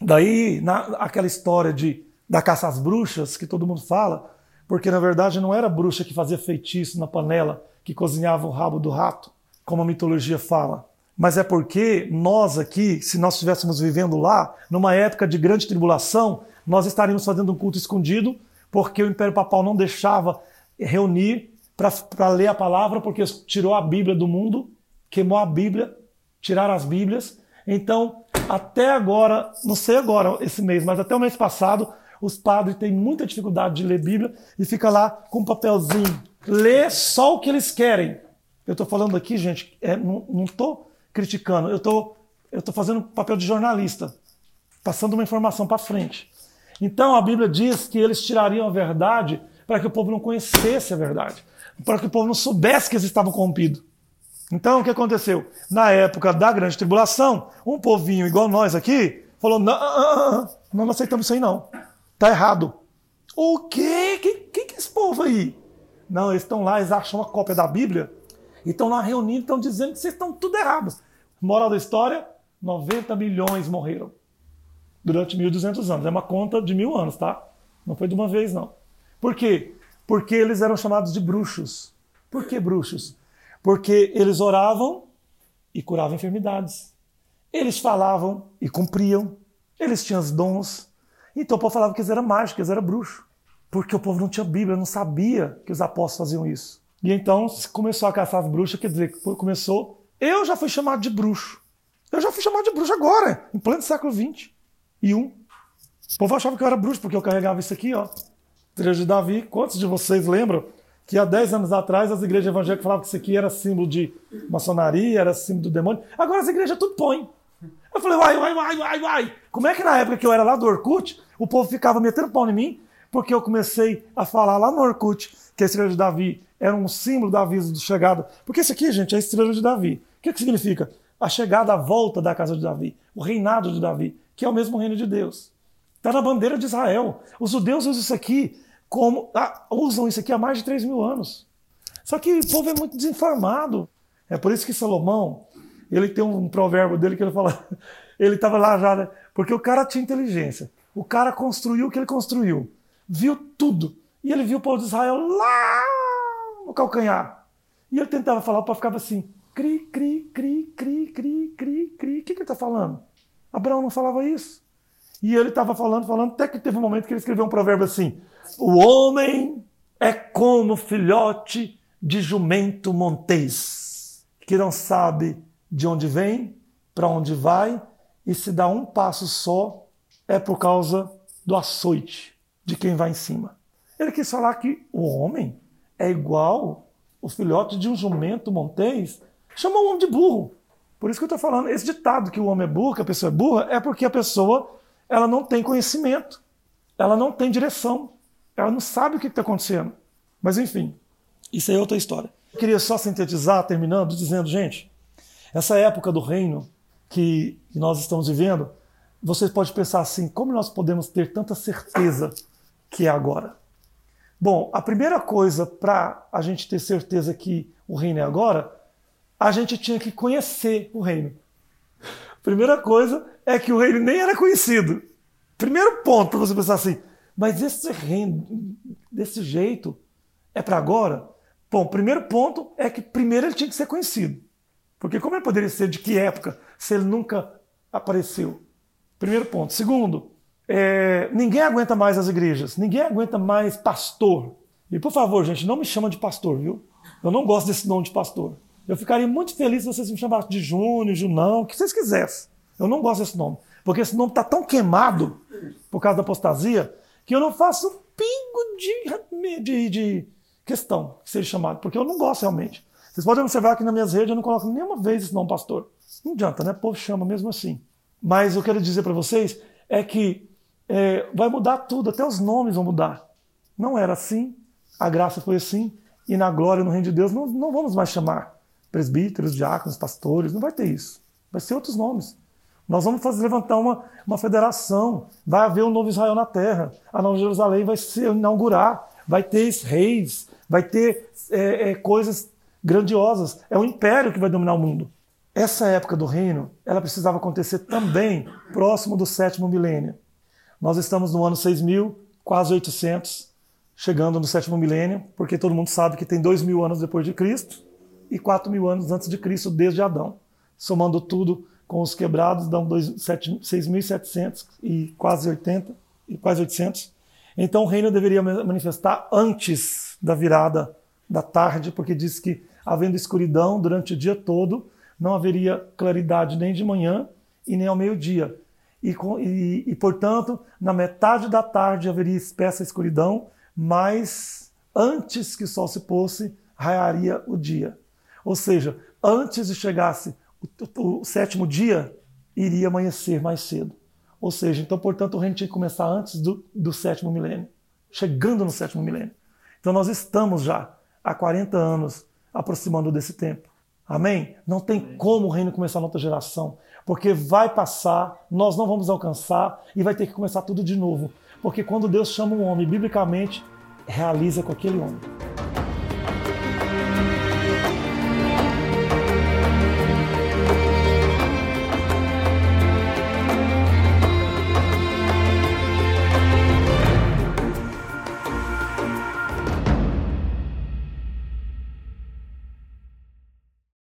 Daí, na, aquela história de, da caça às bruxas, que todo mundo fala, porque na verdade não era bruxa que fazia feitiço na panela, que cozinhava o rabo do rato, como a mitologia fala. Mas é porque nós aqui, se nós estivéssemos vivendo lá, numa época de grande tribulação, nós estaríamos fazendo um culto escondido, porque o Império Papal não deixava reunir para ler a palavra, porque tirou a Bíblia do mundo, queimou a Bíblia, tiraram as Bíblias. Então, até agora, não sei agora, esse mês, mas até o mês passado, os padres têm muita dificuldade de ler Bíblia e fica lá com um papelzinho. Lê só o que eles querem. Eu estou falando aqui, gente, é, não estou criticando, eu estou tô fazendo papel de jornalista, passando uma informação para frente. Então a Bíblia diz que eles tirariam a verdade para que o povo não conhecesse a verdade, para que o povo não soubesse que eles estavam corrompidos. Então o que aconteceu? Na época da grande tribulação, um povinho igual nós aqui falou: não, não, não, não aceitamos isso aí não. Tá errado. O quê? Quem que é esse povo aí? Não, eles estão lá, eles acham uma cópia da Bíblia e estão lá reunindo, estão dizendo que vocês estão tudo errados. Moral da história: 90 milhões morreram durante 1.200 anos. É uma conta de mil anos, tá? Não foi de uma vez, não. Por quê? Porque eles eram chamados de bruxos. Por que bruxos? Porque eles oravam e curavam enfermidades. Eles falavam e cumpriam. Eles tinham os dons. Então o povo falava que eles eram mágicos, que eles eram bruxos. Porque o povo não tinha Bíblia, não sabia que os apóstolos faziam isso. E então começou a caçar as bruxas, quer dizer, começou. Eu já fui chamado de bruxo. Eu já fui chamado de bruxo agora, em pleno século XX. E um. O povo achava que eu era bruxo, porque eu carregava isso aqui, ó. Igreja de Davi. Quantos de vocês lembram que há 10 anos atrás as igrejas evangélicas falavam que isso aqui era símbolo de maçonaria, era símbolo do demônio? Agora as igrejas tudo põem. Eu falei, uai, uai, uai, uai, uai. Como é que na época que eu era lá do Orkut, o povo ficava metendo pau em mim, porque eu comecei a falar lá no Orkut que a estrela de Davi era um símbolo da aviso de chegada. Porque isso aqui, gente, é a estrela de Davi. O que, que significa? A chegada, a volta da casa de Davi, o reinado de Davi, que é o mesmo reino de Deus. Está na bandeira de Israel. Os judeus usam isso aqui como. Ah, usam isso aqui há mais de 3 mil anos. Só que o povo é muito desinformado. É por isso que Salomão, ele tem um provérbio dele que ele fala. Ele estava lá já, né? Porque o cara tinha inteligência. O cara construiu o que ele construiu. Viu tudo. E ele viu o povo de Israel lá no calcanhar. E ele tentava falar, o povo ficava assim: cri, cri, cri, cri, cri, cri, cri. O que, que ele está falando? Abraão não falava isso. E ele estava falando, falando, até que teve um momento que ele escreveu um provérbio assim: O homem é como filhote de jumento montês, que não sabe de onde vem, para onde vai, e se dá um passo só, é por causa do açoite de quem vai em cima. Ele quis falar que o homem é igual o filhote de um jumento montês, chamou o homem de burro. Por isso que eu estou falando, esse ditado que o homem é burro, que a pessoa é burra, é porque a pessoa ela não tem conhecimento, ela não tem direção, ela não sabe o que está acontecendo. Mas enfim, isso é outra história. Eu queria só sintetizar, terminando, dizendo, gente, essa época do reino que nós estamos vivendo, vocês podem pensar assim: como nós podemos ter tanta certeza que é agora? Bom, a primeira coisa para a gente ter certeza que o reino é agora, a gente tinha que conhecer o reino. Primeira coisa é que o reino nem era conhecido. Primeiro ponto para você pensar assim, mas esse reino, desse jeito, é para agora? Bom, primeiro ponto é que primeiro ele tinha que ser conhecido. Porque como ele poderia ser de que época se ele nunca apareceu? Primeiro ponto. Segundo, é, ninguém aguenta mais as igrejas, ninguém aguenta mais pastor. E por favor, gente, não me chama de pastor, viu? Eu não gosto desse nome de pastor. Eu ficaria muito feliz se vocês me chamassem de Júnior, Junão, o que vocês quisessem. Eu não gosto desse nome. Porque esse nome está tão queimado por causa da apostasia que eu não faço um pingo de, de, de questão que seja chamado, porque eu não gosto realmente. Vocês podem observar que nas minhas redes eu não coloco nenhuma vez esse nome pastor. Não adianta, né? O povo chama mesmo assim. Mas eu quero dizer para vocês é que é, vai mudar tudo, até os nomes vão mudar. Não era assim, a graça foi assim, e na glória, no reino de Deus, não, não vamos mais chamar presbíteros, diáconos, pastores, não vai ter isso. Vai ser outros nomes. Nós vamos fazer levantar uma, uma federação, vai haver um novo Israel na terra, a Nova Jerusalém vai se inaugurar, vai ter reis, vai ter é, é, coisas grandiosas. É o império que vai dominar o mundo. Essa época do reino, ela precisava acontecer também próximo do sétimo milênio. Nós estamos no ano 6000, quase 800, chegando no sétimo milênio, porque todo mundo sabe que tem dois mil anos depois de Cristo e quatro mil anos antes de Cristo, desde Adão. Somando tudo com os quebrados, dão 6.700 e quase 80, e quase 800. Então o reino deveria manifestar antes da virada da tarde, porque diz que, havendo escuridão durante o dia todo, não haveria claridade nem de manhã e nem ao meio-dia e, e, e, portanto, na metade da tarde haveria espessa escuridão, mas antes que o sol se pôsse, raiaria o dia. Ou seja, antes de chegasse o, o sétimo dia, iria amanhecer mais cedo. Ou seja, então, portanto, o reino tinha que começar antes do, do sétimo milênio, chegando no sétimo milênio. Então, nós estamos já há 40 anos aproximando desse tempo. Amém? Não tem Amém. como o reino começar na outra geração, porque vai passar, nós não vamos alcançar e vai ter que começar tudo de novo. Porque quando Deus chama um homem, biblicamente, realiza com aquele homem.